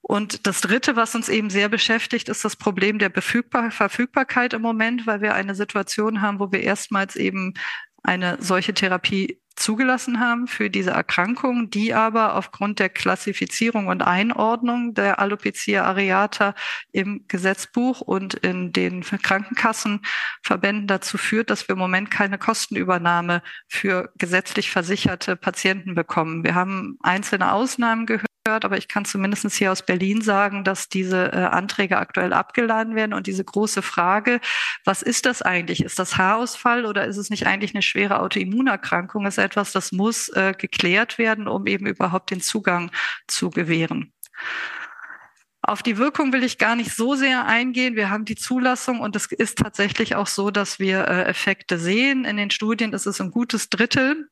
Und das Dritte, was uns eben sehr beschäftigt, ist das Problem der Verfügbar Verfügbarkeit im Moment, weil wir eine Situation haben, wo wir erstmals eben eine solche Therapie zugelassen haben für diese Erkrankung, die aber aufgrund der Klassifizierung und Einordnung der Alopecia areata im Gesetzbuch und in den Krankenkassenverbänden dazu führt, dass wir im Moment keine Kostenübernahme für gesetzlich versicherte Patienten bekommen. Wir haben einzelne Ausnahmen gehört aber ich kann zumindest hier aus Berlin sagen, dass diese äh, Anträge aktuell abgeladen werden und diese große Frage, was ist das eigentlich? Ist das Haarausfall oder ist es nicht eigentlich eine schwere Autoimmunerkrankung? Ist etwas, das muss äh, geklärt werden, um eben überhaupt den Zugang zu gewähren. Auf die Wirkung will ich gar nicht so sehr eingehen. Wir haben die Zulassung und es ist tatsächlich auch so, dass wir äh, Effekte sehen. In den Studien ist es ein gutes Drittel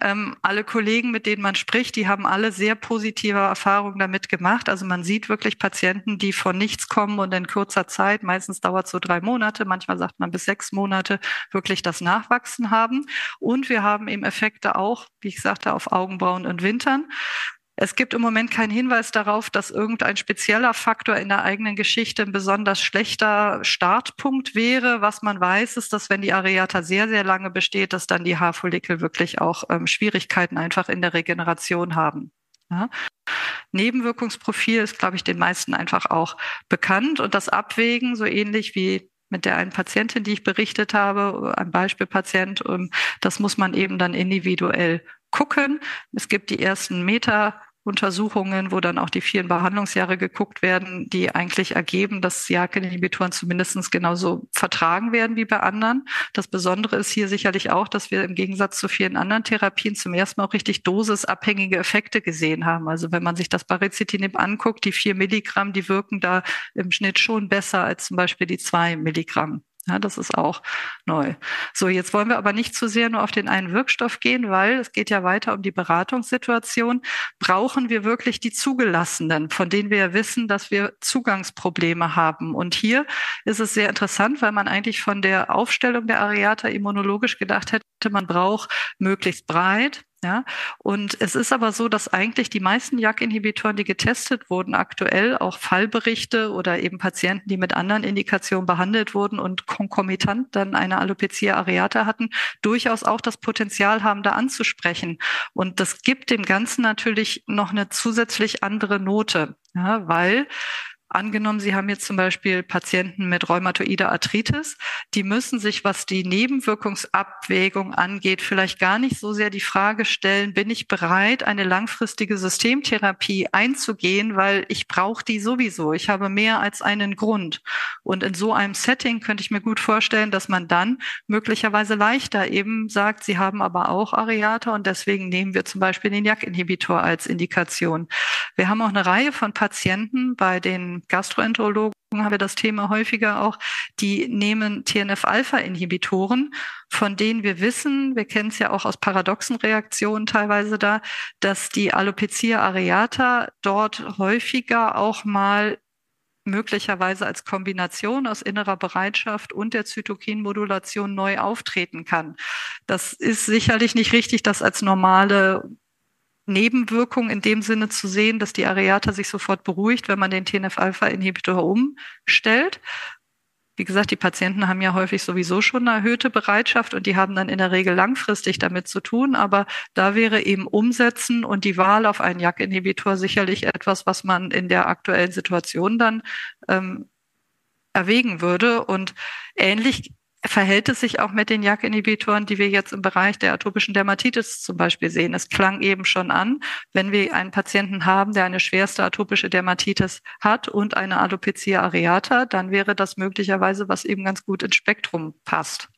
ähm, alle Kollegen, mit denen man spricht, die haben alle sehr positive Erfahrungen damit gemacht. Also man sieht wirklich Patienten, die von nichts kommen und in kurzer Zeit, meistens dauert es so drei Monate, manchmal sagt man bis sechs Monate, wirklich das Nachwachsen haben. Und wir haben eben Effekte auch, wie ich sagte, auf Augenbrauen und Wintern. Es gibt im Moment keinen Hinweis darauf, dass irgendein spezieller Faktor in der eigenen Geschichte ein besonders schlechter Startpunkt wäre. Was man weiß, ist, dass wenn die Areata sehr, sehr lange besteht, dass dann die Haarfollikel wirklich auch ähm, Schwierigkeiten einfach in der Regeneration haben. Ja? Nebenwirkungsprofil ist, glaube ich, den meisten einfach auch bekannt. Und das Abwägen, so ähnlich wie mit der einen Patientin, die ich berichtet habe, ein Beispielpatient, ähm, das muss man eben dann individuell gucken. Es gibt die ersten Meta Untersuchungen, wo dann auch die vielen Behandlungsjahre geguckt werden, die eigentlich ergeben, dass JAK-Inhibitoren zumindest genauso vertragen werden wie bei anderen. Das Besondere ist hier sicherlich auch, dass wir im Gegensatz zu vielen anderen Therapien zum ersten Mal auch richtig dosisabhängige Effekte gesehen haben. Also wenn man sich das Baricitinib anguckt, die vier Milligramm, die wirken da im Schnitt schon besser als zum Beispiel die zwei Milligramm. Ja, das ist auch neu. So, jetzt wollen wir aber nicht zu sehr nur auf den einen Wirkstoff gehen, weil es geht ja weiter um die Beratungssituation. Brauchen wir wirklich die Zugelassenen, von denen wir ja wissen, dass wir Zugangsprobleme haben? Und hier ist es sehr interessant, weil man eigentlich von der Aufstellung der Areata immunologisch gedacht hätte, man braucht möglichst breit ja, und es ist aber so, dass eigentlich die meisten JAK-Inhibitoren, die getestet wurden, aktuell auch Fallberichte oder eben Patienten, die mit anderen Indikationen behandelt wurden und konkomitant dann eine Alopecia areata hatten, durchaus auch das Potenzial haben, da anzusprechen. Und das gibt dem Ganzen natürlich noch eine zusätzlich andere Note, ja, weil Angenommen, Sie haben jetzt zum Beispiel Patienten mit rheumatoider Arthritis, die müssen sich, was die Nebenwirkungsabwägung angeht, vielleicht gar nicht so sehr die Frage stellen, bin ich bereit, eine langfristige Systemtherapie einzugehen, weil ich brauche die sowieso. Ich habe mehr als einen Grund. Und in so einem Setting könnte ich mir gut vorstellen, dass man dann möglicherweise leichter eben sagt, Sie haben aber auch Areata und deswegen nehmen wir zum Beispiel den JAK-Inhibitor als Indikation. Wir haben auch eine Reihe von Patienten, bei den Gastroenterologen haben wir das Thema häufiger auch, die nehmen TNF-Alpha-Inhibitoren, von denen wir wissen, wir kennen es ja auch aus paradoxen Reaktionen teilweise da, dass die Alopecia areata dort häufiger auch mal möglicherweise als Kombination aus innerer Bereitschaft und der Zytokinmodulation neu auftreten kann. Das ist sicherlich nicht richtig, das als normale Nebenwirkung in dem Sinne zu sehen, dass die Areata sich sofort beruhigt, wenn man den TNF-Alpha-Inhibitor umstellt. Wie gesagt, die Patienten haben ja häufig sowieso schon eine erhöhte Bereitschaft und die haben dann in der Regel langfristig damit zu tun. Aber da wäre eben Umsetzen und die Wahl auf einen JAK-Inhibitor sicherlich etwas, was man in der aktuellen Situation dann ähm, erwägen würde. Und ähnlich verhält es sich auch mit den JAK-Inhibitoren, die wir jetzt im Bereich der atopischen Dermatitis zum Beispiel sehen. Es klang eben schon an, wenn wir einen Patienten haben, der eine schwerste atopische Dermatitis hat und eine Alopecia areata, dann wäre das möglicherweise, was eben ganz gut ins Spektrum passt.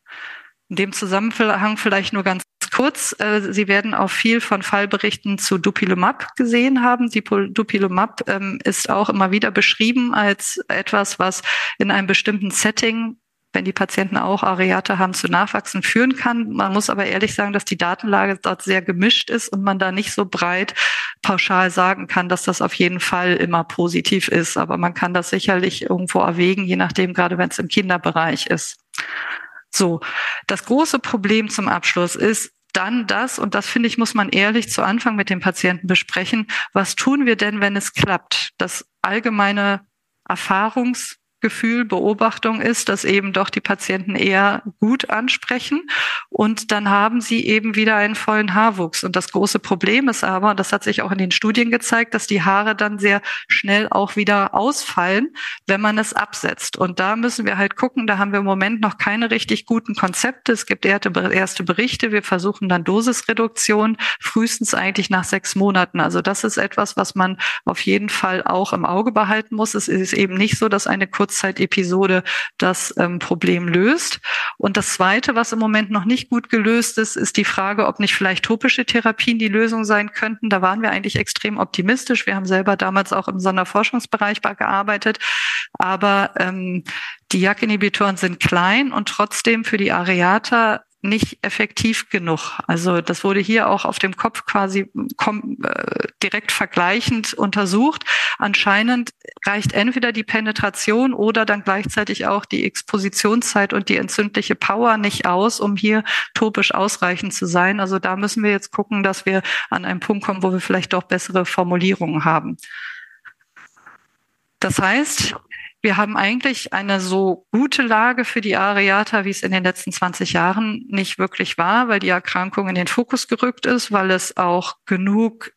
In dem Zusammenhang vielleicht nur ganz kurz. Äh, Sie werden auch viel von Fallberichten zu Dupilumab gesehen haben. Die Dupilumab ähm, ist auch immer wieder beschrieben als etwas, was in einem bestimmten Setting wenn die Patienten auch Areate haben, zu Nachwachsen führen kann. Man muss aber ehrlich sagen, dass die Datenlage dort sehr gemischt ist und man da nicht so breit pauschal sagen kann, dass das auf jeden Fall immer positiv ist. Aber man kann das sicherlich irgendwo erwägen, je nachdem, gerade wenn es im Kinderbereich ist. So, das große Problem zum Abschluss ist, dann das, und das finde ich, muss man ehrlich zu Anfang mit dem Patienten besprechen, was tun wir denn, wenn es klappt? Das allgemeine Erfahrungs- Gefühl, Beobachtung ist, dass eben doch die Patienten eher gut ansprechen und dann haben sie eben wieder einen vollen Haarwuchs. Und das große Problem ist aber, und das hat sich auch in den Studien gezeigt, dass die Haare dann sehr schnell auch wieder ausfallen, wenn man es absetzt. Und da müssen wir halt gucken, da haben wir im Moment noch keine richtig guten Konzepte. Es gibt erste Berichte. Wir versuchen dann Dosisreduktion frühestens eigentlich nach sechs Monaten. Also das ist etwas, was man auf jeden Fall auch im Auge behalten muss. Es ist eben nicht so, dass eine kurze Kurzzeit-Episode das ähm, Problem löst. Und das Zweite, was im Moment noch nicht gut gelöst ist, ist die Frage, ob nicht vielleicht topische Therapien die Lösung sein könnten. Da waren wir eigentlich extrem optimistisch. Wir haben selber damals auch im Sonderforschungsbereich gearbeitet. Aber ähm, die JAK-Inhibitoren sind klein und trotzdem für die Areata nicht effektiv genug. Also das wurde hier auch auf dem Kopf quasi äh, direkt vergleichend untersucht. Anscheinend reicht entweder die Penetration oder dann gleichzeitig auch die Expositionszeit und die entzündliche Power nicht aus, um hier topisch ausreichend zu sein. Also da müssen wir jetzt gucken, dass wir an einen Punkt kommen, wo wir vielleicht doch bessere Formulierungen haben. Das heißt, wir haben eigentlich eine so gute Lage für die Areata, wie es in den letzten 20 Jahren nicht wirklich war, weil die Erkrankung in den Fokus gerückt ist, weil es auch genug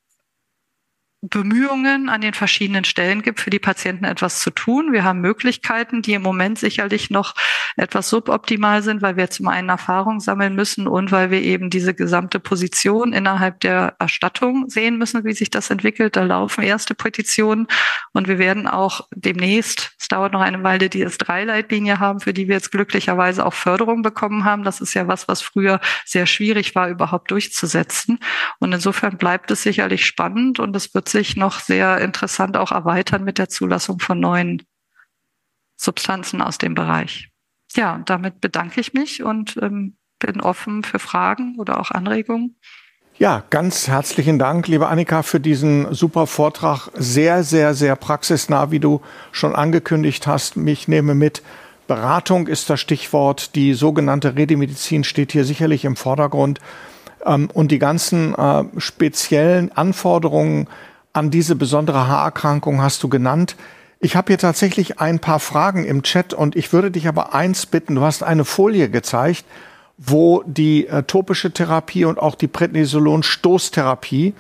Bemühungen an den verschiedenen Stellen gibt, für die Patienten etwas zu tun. Wir haben Möglichkeiten, die im Moment sicherlich noch etwas suboptimal sind, weil wir zum einen Erfahrung sammeln müssen und weil wir eben diese gesamte Position innerhalb der Erstattung sehen müssen, wie sich das entwickelt. Da laufen erste Petitionen und wir werden auch demnächst, es dauert noch eine Weile, die S3-Leitlinie haben, für die wir jetzt glücklicherweise auch Förderung bekommen haben. Das ist ja was, was früher sehr schwierig war, überhaupt durchzusetzen. Und insofern bleibt es sicherlich spannend und es wird sich noch sehr interessant auch erweitern mit der Zulassung von neuen Substanzen aus dem Bereich. Ja, damit bedanke ich mich und ähm, bin offen für Fragen oder auch Anregungen. Ja, ganz herzlichen Dank, liebe Annika, für diesen super Vortrag. Sehr, sehr, sehr praxisnah, wie du schon angekündigt hast. Ich nehme mit, Beratung ist das Stichwort. Die sogenannte Redemedizin steht hier sicherlich im Vordergrund. Ähm, und die ganzen äh, speziellen Anforderungen an diese besondere Haarerkrankung hast du genannt. Ich habe hier tatsächlich ein paar Fragen im Chat und ich würde dich aber eins bitten. Du hast eine Folie gezeigt, wo die äh, topische Therapie und auch die Prednisolon-Stoßtherapie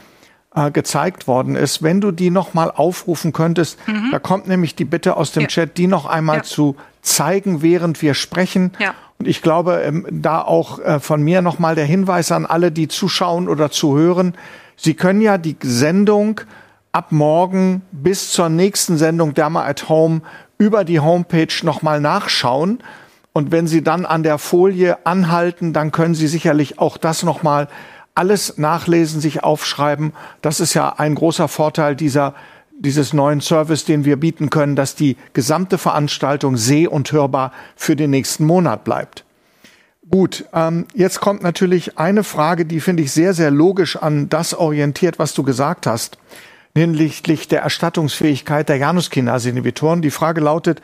äh, gezeigt worden ist. Wenn du die nochmal aufrufen könntest, mhm. da kommt nämlich die Bitte aus dem ja. Chat, die noch einmal ja. zu zeigen, während wir sprechen. Ja. Und ich glaube, ähm, da auch äh, von mir nochmal der Hinweis an alle, die zuschauen oder zuhören. Sie können ja die Sendung ab morgen bis zur nächsten Sendung Derma at Home über die Homepage nochmal nachschauen. Und wenn Sie dann an der Folie anhalten, dann können Sie sicherlich auch das nochmal alles nachlesen, sich aufschreiben. Das ist ja ein großer Vorteil dieser dieses neuen Service, den wir bieten können, dass die gesamte Veranstaltung seh- und hörbar für den nächsten Monat bleibt. Gut, ähm, jetzt kommt natürlich eine Frage, die finde ich sehr, sehr logisch an das orientiert, was du gesagt hast hinsichtlich der Erstattungsfähigkeit der Januskinase-Inhibitoren. Die Frage lautet,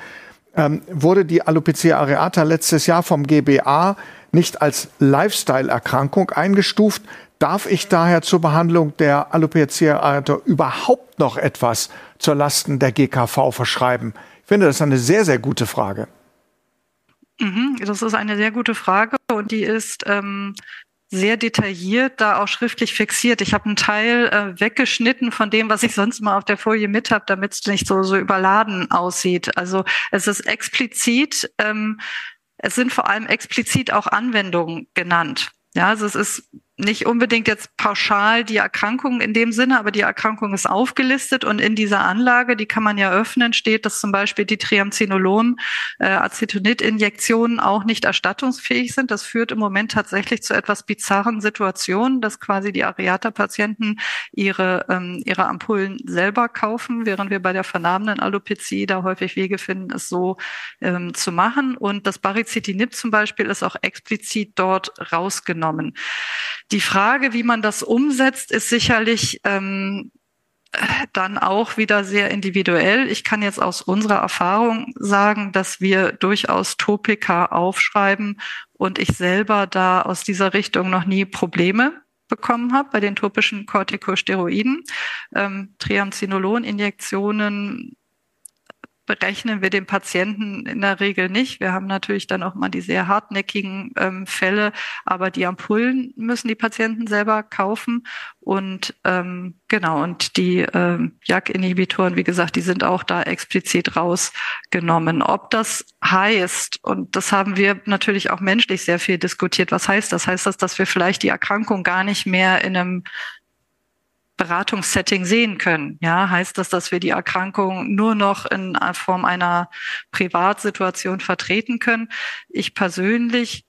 ähm, wurde die Alopecia areata letztes Jahr vom GBA nicht als Lifestyle-Erkrankung eingestuft? Darf ich daher zur Behandlung der Alopecia areata überhaupt noch etwas zur Lasten der GKV verschreiben? Ich finde, das ist eine sehr, sehr gute Frage. Mhm, das ist eine sehr gute Frage und die ist ähm, sehr detailliert da auch schriftlich fixiert. Ich habe einen Teil äh, weggeschnitten von dem, was ich sonst mal auf der Folie mit habe, damit es nicht so, so überladen aussieht. Also es ist explizit, ähm, es sind vor allem explizit auch Anwendungen genannt. Ja, also es ist nicht unbedingt jetzt pauschal die Erkrankung in dem Sinne, aber die Erkrankung ist aufgelistet und in dieser Anlage, die kann man ja öffnen, steht, dass zum Beispiel die Triamcinolon, äh, Acetonid-Injektionen auch nicht erstattungsfähig sind. Das führt im Moment tatsächlich zu etwas bizarren Situationen, dass quasi die Areata-Patienten ihre, ähm, ihre Ampullen selber kaufen, während wir bei der vernarbenen Alopezie da häufig Wege finden, es so ähm, zu machen. Und das Baricitinib zum Beispiel ist auch explizit dort rausgenommen. Die Frage, wie man das umsetzt, ist sicherlich ähm, dann auch wieder sehr individuell. Ich kann jetzt aus unserer Erfahrung sagen, dass wir durchaus Topika aufschreiben und ich selber da aus dieser Richtung noch nie Probleme bekommen habe bei den topischen Corticosteroiden. Ähm, Triamcinolon-Injektionen berechnen wir den Patienten in der Regel nicht. Wir haben natürlich dann auch mal die sehr hartnäckigen ähm, Fälle, aber die Ampullen müssen die Patienten selber kaufen. Und ähm, genau, und die ähm, JAK-Inhibitoren, wie gesagt, die sind auch da explizit rausgenommen. Ob das heißt, und das haben wir natürlich auch menschlich sehr viel diskutiert, was heißt das? Heißt das, dass wir vielleicht die Erkrankung gar nicht mehr in einem Beratungssetting sehen können. Ja, heißt das, dass wir die Erkrankung nur noch in Form einer Privatsituation vertreten können? Ich persönlich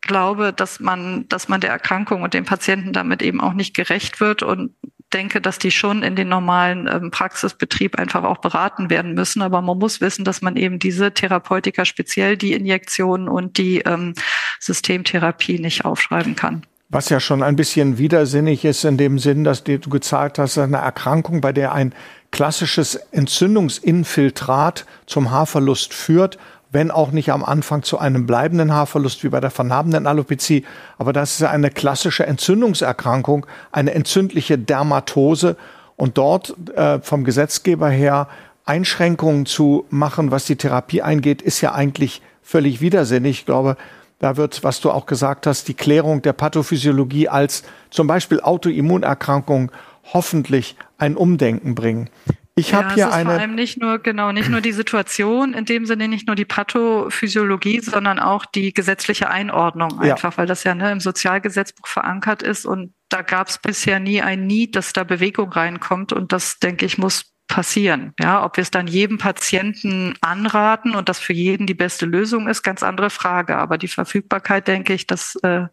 glaube, dass man, dass man der Erkrankung und dem Patienten damit eben auch nicht gerecht wird und denke, dass die schon in den normalen ähm, Praxisbetrieb einfach auch beraten werden müssen. Aber man muss wissen, dass man eben diese Therapeutika, speziell die Injektionen und die ähm, Systemtherapie nicht aufschreiben kann. Was ja schon ein bisschen widersinnig ist in dem Sinn, dass du gezeigt hast, eine Erkrankung, bei der ein klassisches Entzündungsinfiltrat zum Haarverlust führt, wenn auch nicht am Anfang zu einem bleibenden Haarverlust wie bei der vernarbenen Alopezie. Aber das ist eine klassische Entzündungserkrankung, eine entzündliche Dermatose. Und dort äh, vom Gesetzgeber her Einschränkungen zu machen, was die Therapie eingeht, ist ja eigentlich völlig widersinnig. Ich glaube, da wird, was du auch gesagt hast, die Klärung der Pathophysiologie als zum Beispiel Autoimmunerkrankung hoffentlich ein Umdenken bringen. Ich ja, habe hier eine. Vor allem nicht nur genau nicht nur die Situation in dem Sinne nicht nur die Pathophysiologie, sondern auch die gesetzliche Einordnung einfach, ja. weil das ja ne, im Sozialgesetzbuch verankert ist und da gab es bisher nie ein Need, dass da Bewegung reinkommt und das denke ich muss passieren. Ja, ob wir es dann jedem Patienten anraten und das für jeden die beste Lösung ist, ganz andere Frage. Aber die Verfügbarkeit, denke ich, das äh,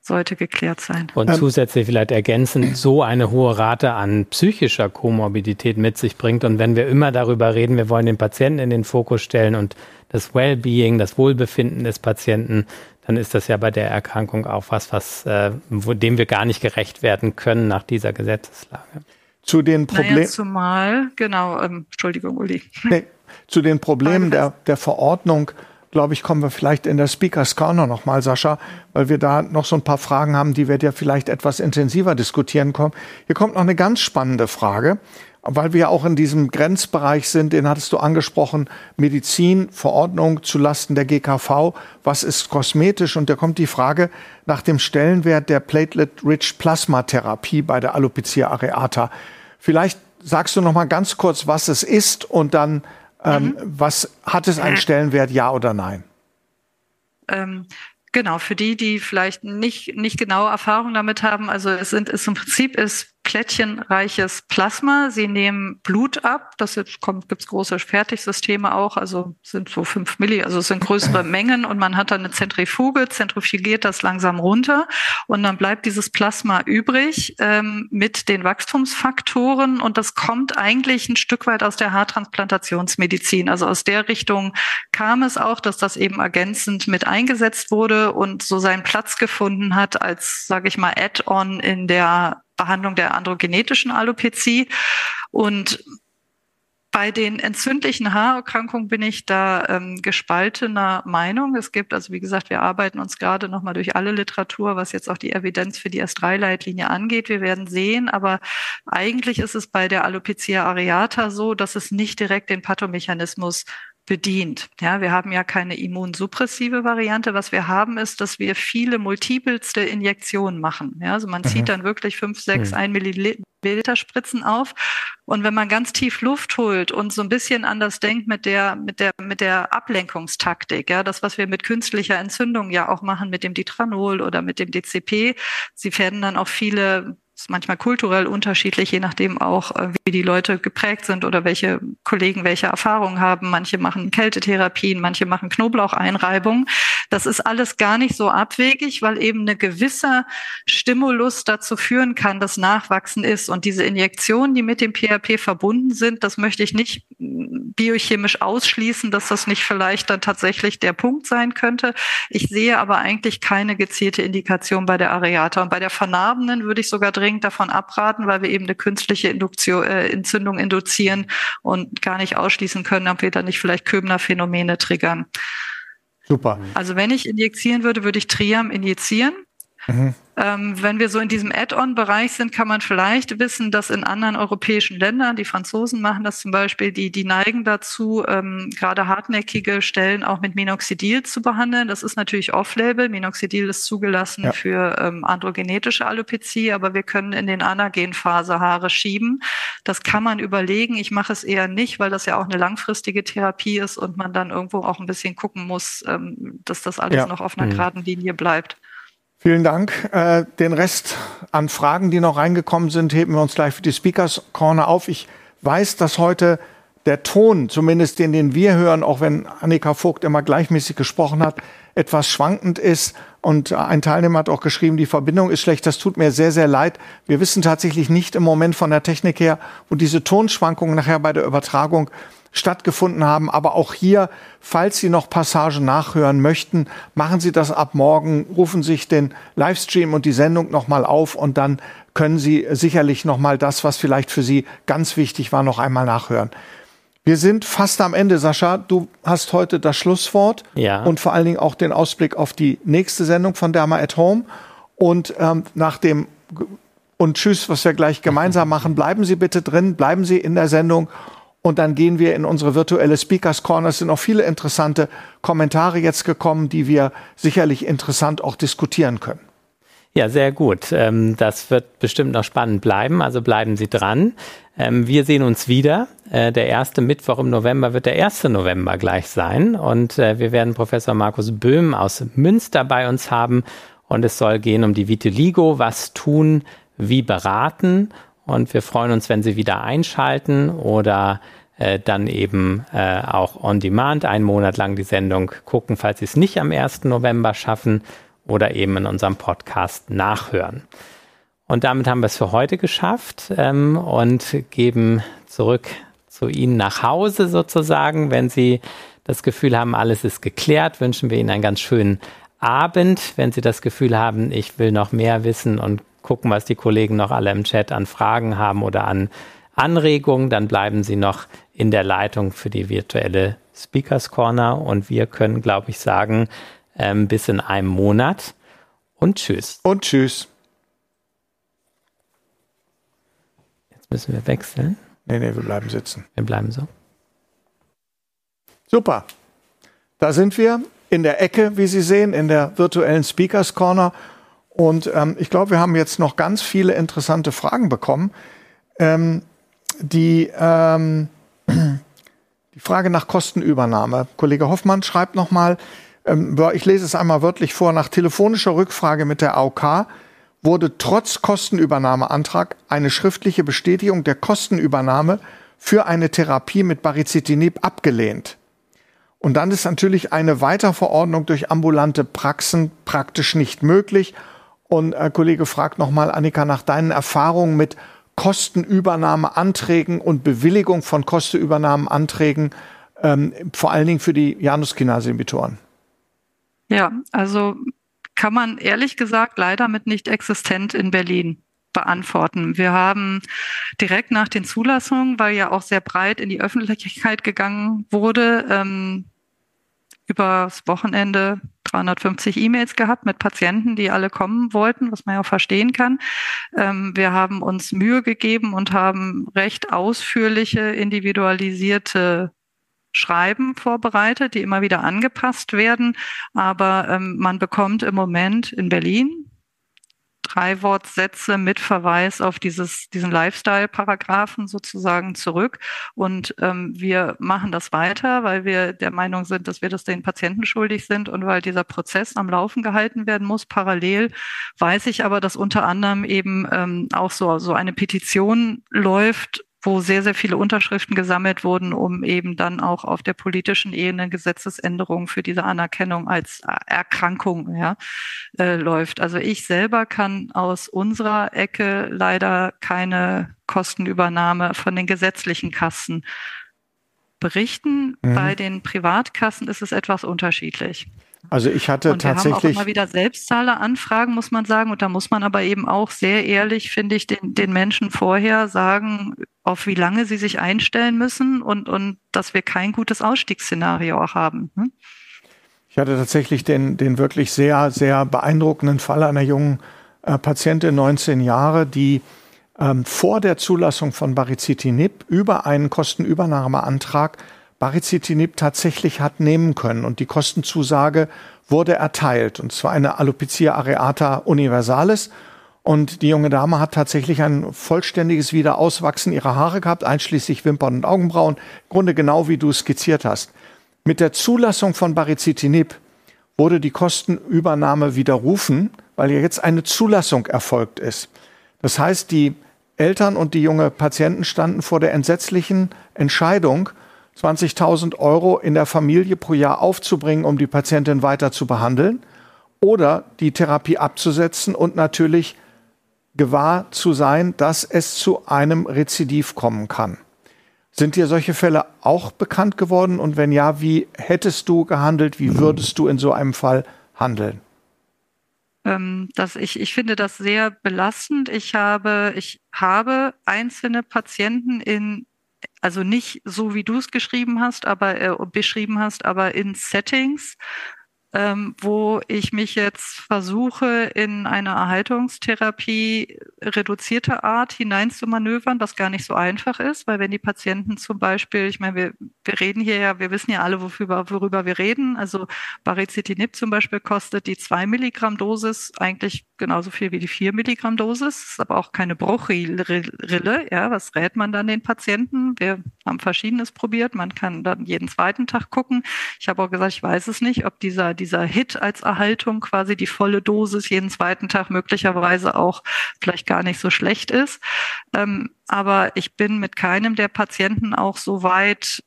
sollte geklärt sein. Und ähm, zusätzlich vielleicht ergänzend so eine hohe Rate an psychischer Komorbidität mit sich bringt. Und wenn wir immer darüber reden, wir wollen den Patienten in den Fokus stellen und das Wellbeing, das Wohlbefinden des Patienten, dann ist das ja bei der Erkrankung auch was, was äh, dem wir gar nicht gerecht werden können nach dieser Gesetzeslage. Zu den Problemen. Naja, zumal, genau, ähm, Entschuldigung, Uli. <laughs> Nee, zu den Problemen der, der Verordnung glaube ich, kommen wir vielleicht in der Speakers Corner nochmal, Sascha, weil wir da noch so ein paar Fragen haben, die wir ja vielleicht etwas intensiver diskutieren kommen. Hier kommt noch eine ganz spannende Frage, weil wir auch in diesem Grenzbereich sind, den hattest du angesprochen, Medizin, Verordnung zulasten der GKV, was ist kosmetisch? Und da kommt die Frage nach dem Stellenwert der Platelet-Rich Plasma Therapie bei der Alopecia areata. Vielleicht sagst du noch mal ganz kurz, was es ist und dann ähm, mhm. Was hat es einen Stellenwert, ja oder nein? Ähm, genau, für die, die vielleicht nicht, nicht genau Erfahrung damit haben, also es sind, es im Prinzip ist plättchenreiches Plasma. Sie nehmen Blut ab. Das kommt, gibt's große Fertigsysteme auch, also sind so fünf Milli, also es sind größere <clears throat> Mengen und man hat dann eine Zentrifuge, zentrifugiert das langsam runter und dann bleibt dieses Plasma übrig ähm, mit den Wachstumsfaktoren und das kommt eigentlich ein Stück weit aus der Haartransplantationsmedizin. Also aus der Richtung kam es auch, dass das eben ergänzend mit eingesetzt wurde und so seinen Platz gefunden hat als, sage ich mal, Add-on in der Behandlung der androgenetischen Alopezie. Und bei den entzündlichen Haarerkrankungen bin ich da ähm, gespaltener Meinung. Es gibt, also wie gesagt, wir arbeiten uns gerade nochmal durch alle Literatur, was jetzt auch die Evidenz für die S3-Leitlinie angeht. Wir werden sehen, aber eigentlich ist es bei der Alopecia areata so, dass es nicht direkt den Pathomechanismus bedient. Ja, wir haben ja keine immunsuppressive Variante. Was wir haben, ist, dass wir viele multipelste Injektionen machen. Ja, also man mhm. zieht dann wirklich fünf, sechs, mhm. ein Milliliter Spritzen auf. Und wenn man ganz tief Luft holt und so ein bisschen anders denkt mit der, mit der, mit der Ablenkungstaktik, ja, das, was wir mit künstlicher Entzündung ja auch machen mit dem Ditranol oder mit dem DCP, sie werden dann auch viele ist manchmal kulturell unterschiedlich, je nachdem auch, äh, wie die Leute geprägt sind oder welche Kollegen welche Erfahrungen haben. Manche machen Kältetherapien, manche machen Knoblaucheinreibung. Das ist alles gar nicht so abwegig, weil eben eine gewisse Stimulus dazu führen kann, dass Nachwachsen ist. Und diese Injektionen, die mit dem PRP verbunden sind, das möchte ich nicht biochemisch ausschließen, dass das nicht vielleicht dann tatsächlich der Punkt sein könnte. Ich sehe aber eigentlich keine gezielte Indikation bei der Areata. Und bei der vernarbenen würde ich sogar dringend davon abraten, weil wir eben eine künstliche Induktion, äh, Entzündung induzieren und gar nicht ausschließen können, ob wir da nicht vielleicht Köbner-Phänomene triggern. Super. Also wenn ich injizieren würde, würde ich Triam injizieren. Mhm. Ähm, wenn wir so in diesem Add-on-Bereich sind, kann man vielleicht wissen, dass in anderen europäischen Ländern, die Franzosen machen das zum Beispiel, die, die neigen dazu, ähm, gerade hartnäckige Stellen auch mit Minoxidil zu behandeln. Das ist natürlich off-label. Minoxidil ist zugelassen ja. für ähm, androgenetische Alopezie, aber wir können in den Anagenphase Haare schieben. Das kann man überlegen. Ich mache es eher nicht, weil das ja auch eine langfristige Therapie ist und man dann irgendwo auch ein bisschen gucken muss, ähm, dass das alles ja. noch auf einer mhm. geraden Linie bleibt. Vielen Dank. Äh, den Rest an Fragen, die noch reingekommen sind, heben wir uns gleich für die Speakers Corner auf. Ich weiß, dass heute der Ton, zumindest den, den wir hören, auch wenn Annika Vogt immer gleichmäßig gesprochen hat, etwas schwankend ist. Und ein Teilnehmer hat auch geschrieben, die Verbindung ist schlecht. Das tut mir sehr, sehr leid. Wir wissen tatsächlich nicht im Moment von der Technik her, wo diese Tonschwankungen nachher bei der Übertragung stattgefunden haben. Aber auch hier, falls Sie noch Passagen nachhören möchten, machen Sie das ab morgen, rufen sich den Livestream und die Sendung nochmal auf und dann können Sie sicherlich nochmal das, was vielleicht für Sie ganz wichtig war, noch einmal nachhören. Wir sind fast am Ende, Sascha. Du hast heute das Schlusswort ja. und vor allen Dingen auch den Ausblick auf die nächste Sendung von Derma at Home. Und ähm, nach dem und Tschüss, was wir gleich gemeinsam machen, bleiben Sie bitte drin, bleiben Sie in der Sendung und dann gehen wir in unsere virtuelle Speakers Corner. Es sind noch viele interessante Kommentare jetzt gekommen, die wir sicherlich interessant auch diskutieren können. Ja, sehr gut. Ähm, das wird bestimmt noch spannend bleiben, also bleiben Sie dran. Ähm, wir sehen uns wieder. Äh, der erste Mittwoch im November wird der erste November gleich sein und äh, wir werden Professor Markus Böhm aus Münster bei uns haben und es soll gehen um die Vitiligo, was tun, wie beraten und wir freuen uns, wenn Sie wieder einschalten oder äh, dann eben äh, auch on demand einen Monat lang die Sendung gucken, falls Sie es nicht am 1. November schaffen oder eben in unserem Podcast nachhören. Und damit haben wir es für heute geschafft ähm, und geben zurück zu Ihnen nach Hause sozusagen. Wenn Sie das Gefühl haben, alles ist geklärt, wünschen wir Ihnen einen ganz schönen Abend. Wenn Sie das Gefühl haben, ich will noch mehr wissen und gucken, was die Kollegen noch alle im Chat an Fragen haben oder an Anregungen, dann bleiben Sie noch in der Leitung für die virtuelle Speakers Corner und wir können, glaube ich, sagen, ähm, bis in einem Monat. Und tschüss. Und tschüss. Jetzt müssen wir wechseln. Nee, nee, wir bleiben sitzen. Wir bleiben so. Super. Da sind wir in der Ecke, wie Sie sehen, in der virtuellen Speakers Corner. Und ähm, ich glaube, wir haben jetzt noch ganz viele interessante Fragen bekommen. Ähm, die, ähm, die Frage nach Kostenübernahme. Kollege Hoffmann schreibt nochmal, ähm, ich lese es einmal wörtlich vor, nach telefonischer Rückfrage mit der AOK wurde trotz Kostenübernahmeantrag eine schriftliche Bestätigung der Kostenübernahme für eine Therapie mit Baricitinib abgelehnt. Und dann ist natürlich eine Weiterverordnung durch ambulante Praxen praktisch nicht möglich. Und äh, Kollege fragt nochmal, Annika, nach deinen Erfahrungen mit Kostenübernahmeanträgen und Bewilligung von Kostenübernahmeanträgen, ähm, vor allen Dingen für die Januskinase-Inhibitoren. Ja, also kann man ehrlich gesagt leider mit nicht existent in Berlin beantworten. Wir haben direkt nach den Zulassungen, weil ja auch sehr breit in die Öffentlichkeit gegangen wurde, ähm, übers Wochenende 350 E-Mails gehabt mit Patienten, die alle kommen wollten, was man ja auch verstehen kann. Ähm, wir haben uns Mühe gegeben und haben recht ausführliche, individualisierte Schreiben vorbereitet, die immer wieder angepasst werden. Aber ähm, man bekommt im Moment in Berlin drei Wortsätze mit Verweis auf dieses, diesen Lifestyle-Paragraphen sozusagen zurück. Und ähm, wir machen das weiter, weil wir der Meinung sind, dass wir das den Patienten schuldig sind und weil dieser Prozess am Laufen gehalten werden muss. Parallel weiß ich aber, dass unter anderem eben ähm, auch so, so eine Petition läuft, wo sehr, sehr viele Unterschriften gesammelt wurden, um eben dann auch auf der politischen Ebene Gesetzesänderungen für diese Anerkennung als Erkrankung ja, äh, läuft. Also ich selber kann aus unserer Ecke leider keine Kostenübernahme von den gesetzlichen Kassen berichten. Mhm. Bei den Privatkassen ist es etwas unterschiedlich. Also ich hatte und tatsächlich. Wir haben auch immer wieder Selbstzahleranfragen, muss man sagen. Und da muss man aber eben auch sehr ehrlich, finde ich, den, den Menschen vorher sagen, auf wie lange sie sich einstellen müssen und, und dass wir kein gutes Ausstiegsszenario auch haben. Hm? Ich hatte tatsächlich den, den wirklich sehr, sehr beeindruckenden Fall einer jungen äh, Patientin, 19 Jahre, die ähm, vor der Zulassung von Baricitinib über einen Kostenübernahmeantrag Baricitinib tatsächlich hat nehmen können und die Kostenzusage wurde erteilt und zwar eine Alopecia areata universalis und die junge Dame hat tatsächlich ein vollständiges Wiederauswachsen ihrer Haare gehabt, einschließlich Wimpern und Augenbrauen, im Grunde genau wie du skizziert hast. Mit der Zulassung von Baricitinib wurde die Kostenübernahme widerrufen, weil ja jetzt eine Zulassung erfolgt ist. Das heißt, die Eltern und die junge Patienten standen vor der entsetzlichen Entscheidung, 20.000 Euro in der Familie pro Jahr aufzubringen, um die Patientin weiter zu behandeln oder die Therapie abzusetzen und natürlich gewahr zu sein, dass es zu einem Rezidiv kommen kann. Sind dir solche Fälle auch bekannt geworden? Und wenn ja, wie hättest du gehandelt? Wie würdest du in so einem Fall handeln? Ähm, dass ich, ich finde das sehr belastend. Ich habe, ich habe einzelne Patienten in also nicht so, wie du es geschrieben hast, aber äh, beschrieben hast, aber in Settings, ähm, wo ich mich jetzt versuche, in eine Erhaltungstherapie reduzierter Art hineinzumanövern, was gar nicht so einfach ist, weil wenn die Patienten zum Beispiel, ich meine, wir, wir reden hier ja, wir wissen ja alle, wofür, worüber wir reden. Also Baricitinib zum Beispiel kostet die zwei Milligramm Dosis eigentlich genauso viel wie die vier Milligramm Dosis, ist aber auch keine Bruchrille. Ja, was rät man dann den Patienten? Wir haben Verschiedenes probiert. Man kann dann jeden zweiten Tag gucken. Ich habe auch gesagt, ich weiß es nicht, ob dieser dieser Hit als Erhaltung quasi die volle Dosis jeden zweiten Tag möglicherweise auch vielleicht gar nicht so schlecht ist. Ähm, aber ich bin mit keinem der Patienten auch so weit,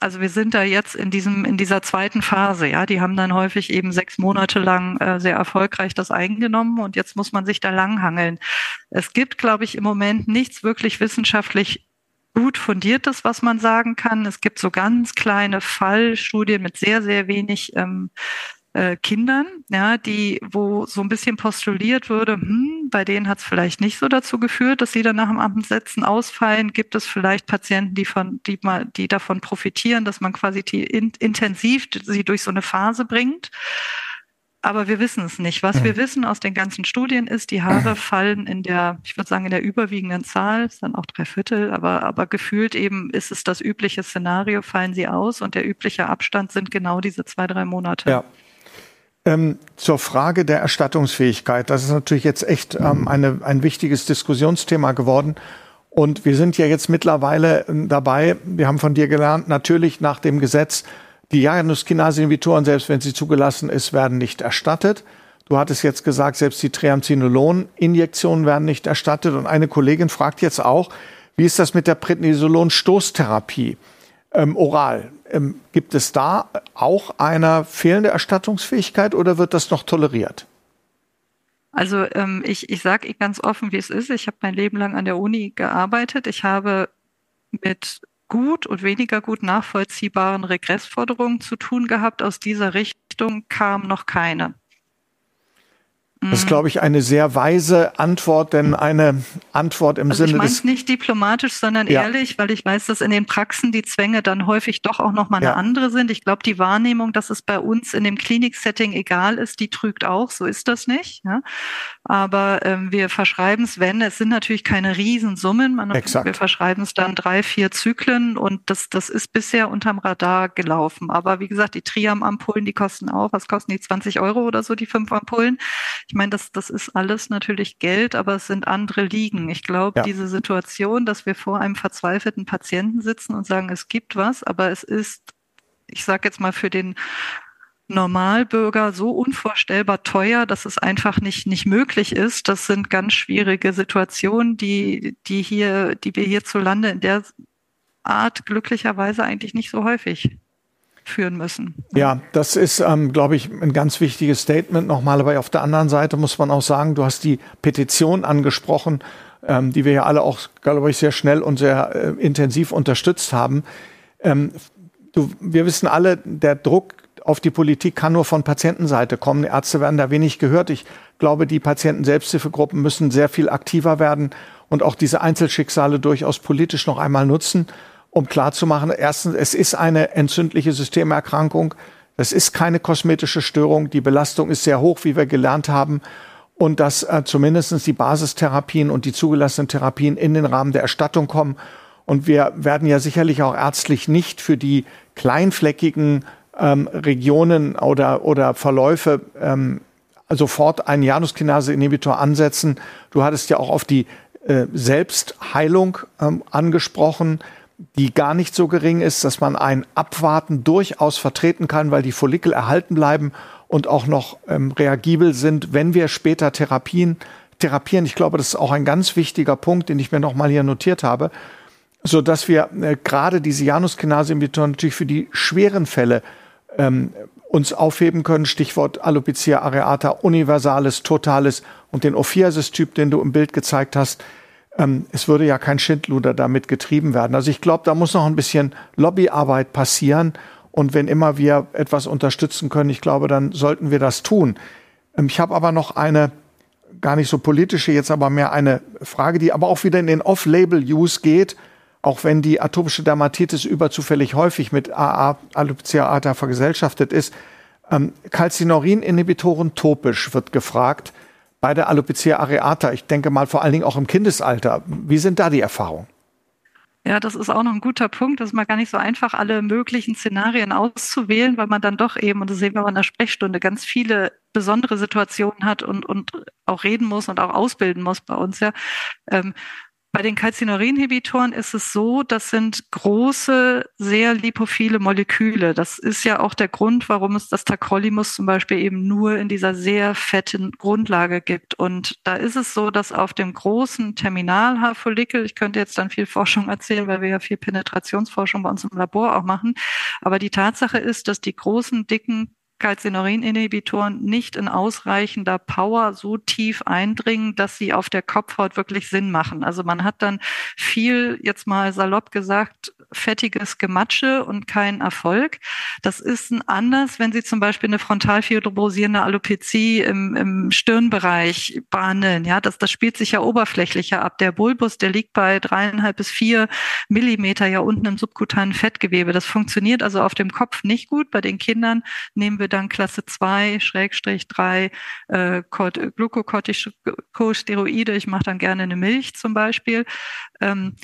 also wir sind da jetzt in diesem in dieser zweiten Phase, ja, die haben dann häufig eben sechs Monate lang äh, sehr erfolgreich das eingenommen und jetzt muss man sich da langhangeln. Es gibt, glaube ich, im Moment nichts wirklich wissenschaftlich gut fundiertes, was man sagen kann. Es gibt so ganz kleine Fallstudien mit sehr, sehr wenig ähm, äh, Kindern, ja, die, wo so ein bisschen postuliert würde, hm, bei denen hat es vielleicht nicht so dazu geführt, dass sie dann nach dem Abendsetzen ausfallen. Gibt es vielleicht Patienten, die von, die mal, die davon profitieren, dass man quasi die in, intensiv sie durch so eine Phase bringt? Aber wir wissen es nicht. Was wir mhm. wissen aus den ganzen Studien ist, die Haare fallen in der, ich würde sagen, in der überwiegenden Zahl, ist dann auch drei Viertel, aber, aber gefühlt eben ist es das übliche Szenario, fallen sie aus und der übliche Abstand sind genau diese zwei, drei Monate. Ja. Ähm, zur Frage der Erstattungsfähigkeit, das ist natürlich jetzt echt ähm, eine, ein wichtiges Diskussionsthema geworden. Und wir sind ja jetzt mittlerweile ähm, dabei, wir haben von dir gelernt, natürlich nach dem Gesetz die Januskinase-Inhibitoren, selbst wenn sie zugelassen ist, werden nicht erstattet. Du hattest jetzt gesagt, selbst die Triamcinolon-Injektionen werden nicht erstattet. Und eine Kollegin fragt jetzt auch, wie ist das mit der Prednisolon-Stoßtherapie ähm, oral? Ähm, gibt es da auch eine fehlende Erstattungsfähigkeit oder wird das noch toleriert? Also ähm, ich, ich sage ganz offen, wie es ist. Ich habe mein Leben lang an der Uni gearbeitet. Ich habe mit gut und weniger gut nachvollziehbaren Regressforderungen zu tun gehabt. Aus dieser Richtung kam noch keine. Das ist, glaube ich, eine sehr weise Antwort, denn eine Antwort im also Sinne ich des. nicht diplomatisch, sondern ja. ehrlich, weil ich weiß, dass in den Praxen die Zwänge dann häufig doch auch nochmal eine ja. andere sind. Ich glaube, die Wahrnehmung, dass es bei uns in dem Kliniksetting egal ist, die trügt auch. So ist das nicht. Ja? Aber ähm, wir verschreiben es, wenn, es sind natürlich keine Riesensummen. Man, Exakt. Wir verschreiben es dann drei, vier Zyklen und das, das ist bisher unterm Radar gelaufen. Aber wie gesagt, die Triam-Ampullen, die kosten auch, was kosten die 20 Euro oder so, die fünf Ampullen? Ich meine, das, das ist alles natürlich Geld, aber es sind andere Liegen. Ich glaube, ja. diese Situation, dass wir vor einem verzweifelten Patienten sitzen und sagen, es gibt was, aber es ist, ich sage jetzt mal für den Normalbürger so unvorstellbar teuer, dass es einfach nicht, nicht möglich ist. Das sind ganz schwierige Situationen, die, die hier, die wir hierzulande in der Art glücklicherweise eigentlich nicht so häufig führen müssen. Ja, das ist, ähm, glaube ich, ein ganz wichtiges Statement nochmal. Aber auf der anderen Seite muss man auch sagen, du hast die Petition angesprochen, ähm, die wir ja alle auch, glaube ich, sehr schnell und sehr äh, intensiv unterstützt haben. Ähm, du, wir wissen alle, der Druck auf die Politik kann nur von Patientenseite kommen. Die Ärzte werden da wenig gehört. Ich glaube, die Patienten-Selbsthilfegruppen müssen sehr viel aktiver werden und auch diese Einzelschicksale durchaus politisch noch einmal nutzen um klarzumachen, erstens, es ist eine entzündliche Systemerkrankung. Das ist keine kosmetische Störung. Die Belastung ist sehr hoch, wie wir gelernt haben. Und dass äh, zumindest die Basistherapien und die zugelassenen Therapien in den Rahmen der Erstattung kommen. Und wir werden ja sicherlich auch ärztlich nicht für die kleinfleckigen ähm, Regionen oder, oder Verläufe ähm, sofort einen Januskinase-Inhibitor ansetzen. Du hattest ja auch auf die äh, Selbstheilung ähm, angesprochen die gar nicht so gering ist, dass man ein Abwarten durchaus vertreten kann, weil die Follikel erhalten bleiben und auch noch ähm, reagibel sind, wenn wir später Therapien therapieren. Ich glaube, das ist auch ein ganz wichtiger Punkt, den ich mir nochmal hier notiert habe, so dass wir äh, gerade diese Januskinase-Inhibitoren natürlich für die schweren Fälle ähm, uns aufheben können. Stichwort Alopecia areata, universalis, totalis und den Ophiasis-Typ, den du im Bild gezeigt hast ähm, es würde ja kein Schindluder damit getrieben werden. Also ich glaube, da muss noch ein bisschen Lobbyarbeit passieren. Und wenn immer wir etwas unterstützen können, ich glaube, dann sollten wir das tun. Ähm, ich habe aber noch eine gar nicht so politische, jetzt aber mehr eine Frage, die aber auch wieder in den Off-Label-Use geht, auch wenn die atopische Dermatitis überzufällig häufig mit AA, Alopecia areata vergesellschaftet ist. Ähm, Calcineurin-Inhibitoren topisch wird gefragt bei der Alopecia areata. Ich denke mal vor allen Dingen auch im Kindesalter. Wie sind da die Erfahrungen? Ja, das ist auch noch ein guter Punkt. Das ist mal gar nicht so einfach, alle möglichen Szenarien auszuwählen, weil man dann doch eben, und das sehen wir auch in der Sprechstunde, ganz viele besondere Situationen hat und, und auch reden muss und auch ausbilden muss bei uns. Ja. Ähm, bei den Calcineurin-Inhibitoren ist es so, das sind große, sehr lipophile Moleküle. Das ist ja auch der Grund, warum es das Tacrolimus zum Beispiel eben nur in dieser sehr fetten Grundlage gibt. Und da ist es so, dass auf dem großen Terminalhaarfollikel, ich könnte jetzt dann viel Forschung erzählen, weil wir ja viel Penetrationsforschung bei uns im Labor auch machen, aber die Tatsache ist, dass die großen, dicken Calcineurin-Inhibitoren nicht in ausreichender Power so tief eindringen, dass sie auf der Kopfhaut wirklich Sinn machen. Also man hat dann viel, jetzt mal salopp gesagt, fettiges Gematsche und kein Erfolg. Das ist ein anders, wenn Sie zum Beispiel eine frontalfibrosierende Alopezie im, im Stirnbereich behandeln. Ja, das, das spielt sich ja oberflächlicher ab. Der Bulbus, der liegt bei dreieinhalb bis vier Millimeter ja unten im subkutanen Fettgewebe. Das funktioniert also auf dem Kopf nicht gut. Bei den Kindern nehmen wir dann Klasse 2, Schrägstrich 3 äh, Glukokortikosteroide. Ich mache dann gerne eine Milch zum Beispiel. Ähm,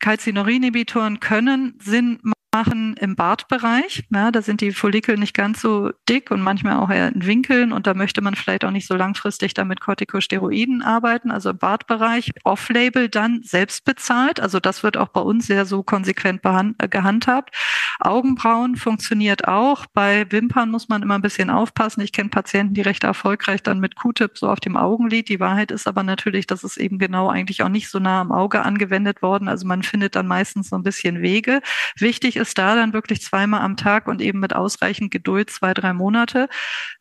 Calcineurin-Inhibitoren können Sinn machen im Bartbereich. Ja, da sind die Follikel nicht ganz so dick und manchmal auch eher in Winkeln und da möchte man vielleicht auch nicht so langfristig damit Corticosteroiden arbeiten, also im Bartbereich. Off-Label dann selbst bezahlt, also das wird auch bei uns sehr so konsequent äh, gehandhabt. Augenbrauen funktioniert auch. Bei Wimpern muss man immer ein bisschen aufpassen. Ich kenne Patienten, die recht erfolgreich dann mit Q-Tip so auf dem Augenlid. Die Wahrheit ist aber natürlich, dass es eben genau eigentlich auch nicht so nah am Auge angewendet worden. Also man findet dann meistens so ein bisschen Wege. Wichtig ist ist da dann wirklich zweimal am Tag und eben mit ausreichend Geduld zwei, drei Monate.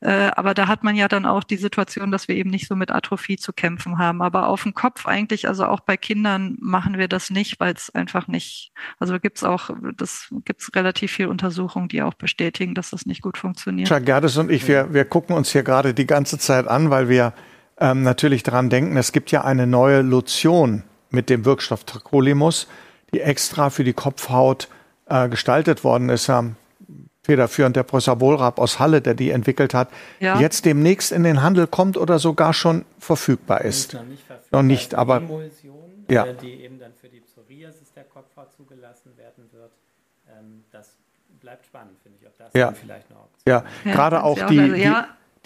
Äh, aber da hat man ja dann auch die Situation, dass wir eben nicht so mit Atrophie zu kämpfen haben. Aber auf dem Kopf eigentlich, also auch bei Kindern machen wir das nicht, weil es einfach nicht, also gibt es auch, das gibt es relativ viel Untersuchungen, die auch bestätigen, dass das nicht gut funktioniert. Chuck Gerdes und ich, wir, wir gucken uns hier gerade die ganze Zeit an, weil wir ähm, natürlich daran denken, es gibt ja eine neue Lotion mit dem Wirkstoff Tracolimus, die extra für die Kopfhaut äh, gestaltet worden ist. Ja, federführend der Professor Wohlrab aus Halle, der die entwickelt hat, ja. jetzt demnächst in den Handel kommt oder sogar schon verfügbar ist. Noch nicht, verfügbar. noch nicht aber Emulsion, ja. Äh, die eben dann für die Psoriasis der Kopfhaut zugelassen werden wird. Ähm, das bleibt spannend, finde ich. Ob das ja. vielleicht noch ja. ja, gerade auch die, also, die,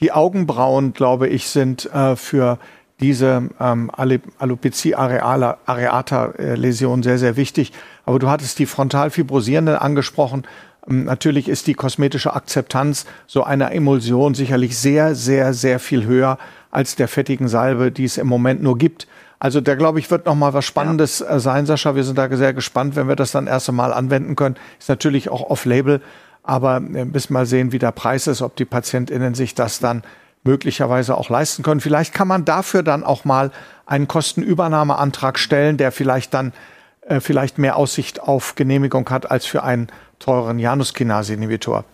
die, Augenbrauen, glaube ich, sind äh, für diese ähm, Alopecia areata Läsion sehr, sehr wichtig. Aber du hattest die frontalfibrosierende angesprochen. Ähm, natürlich ist die kosmetische Akzeptanz so einer Emulsion sicherlich sehr, sehr, sehr viel höher als der fettigen Salbe, die es im Moment nur gibt. Also da glaube ich, wird noch mal was Spannendes ja. Äh, sein, Sascha. Wir sind da sehr gespannt, wenn wir das dann erst einmal anwenden können. Ist natürlich auch off-label, aber äh, bis mal sehen, wie der Preis ist, ob die PatientInnen sich das dann möglicherweise auch leisten können. Vielleicht kann man dafür dann auch mal einen Kostenübernahmeantrag stellen, der vielleicht dann äh, vielleicht mehr Aussicht auf Genehmigung hat als für einen teuren Januskinase-Inhibitor.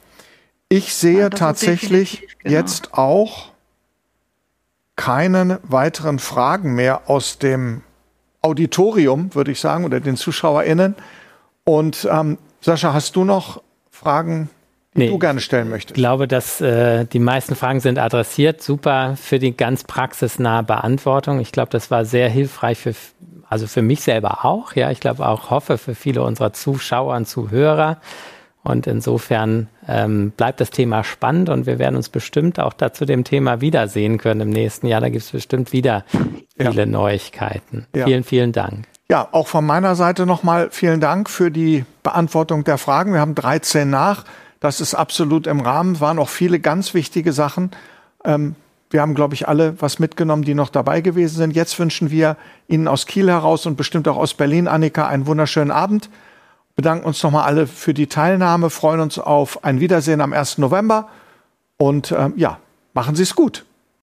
Ich sehe ja, tatsächlich genau. jetzt auch keine weiteren Fragen mehr aus dem Auditorium, würde ich sagen, oder den ZuschauerInnen. Und ähm, Sascha, hast du noch Fragen die nee, du gerne stellen möchtest. Ich glaube, dass äh, die meisten Fragen sind adressiert. Super für die ganz praxisnahe Beantwortung. Ich glaube, das war sehr hilfreich für, also für mich selber auch. Ja, ich glaube auch, hoffe für viele unserer Zuschauer und Zuhörer. Und insofern ähm, bleibt das Thema spannend und wir werden uns bestimmt auch da zu dem Thema wiedersehen können im nächsten Jahr. Da gibt es bestimmt wieder viele ja. Neuigkeiten. Ja. Vielen, vielen Dank. Ja, auch von meiner Seite nochmal vielen Dank für die Beantwortung der Fragen. Wir haben 13 nach. Das ist absolut im Rahmen. Waren auch viele ganz wichtige Sachen. Ähm, wir haben, glaube ich, alle was mitgenommen, die noch dabei gewesen sind. Jetzt wünschen wir Ihnen aus Kiel heraus und bestimmt auch aus Berlin, Annika, einen wunderschönen Abend. Bedanken uns nochmal alle für die Teilnahme, freuen uns auf ein Wiedersehen am 1. November und ähm, ja, machen Sie es gut.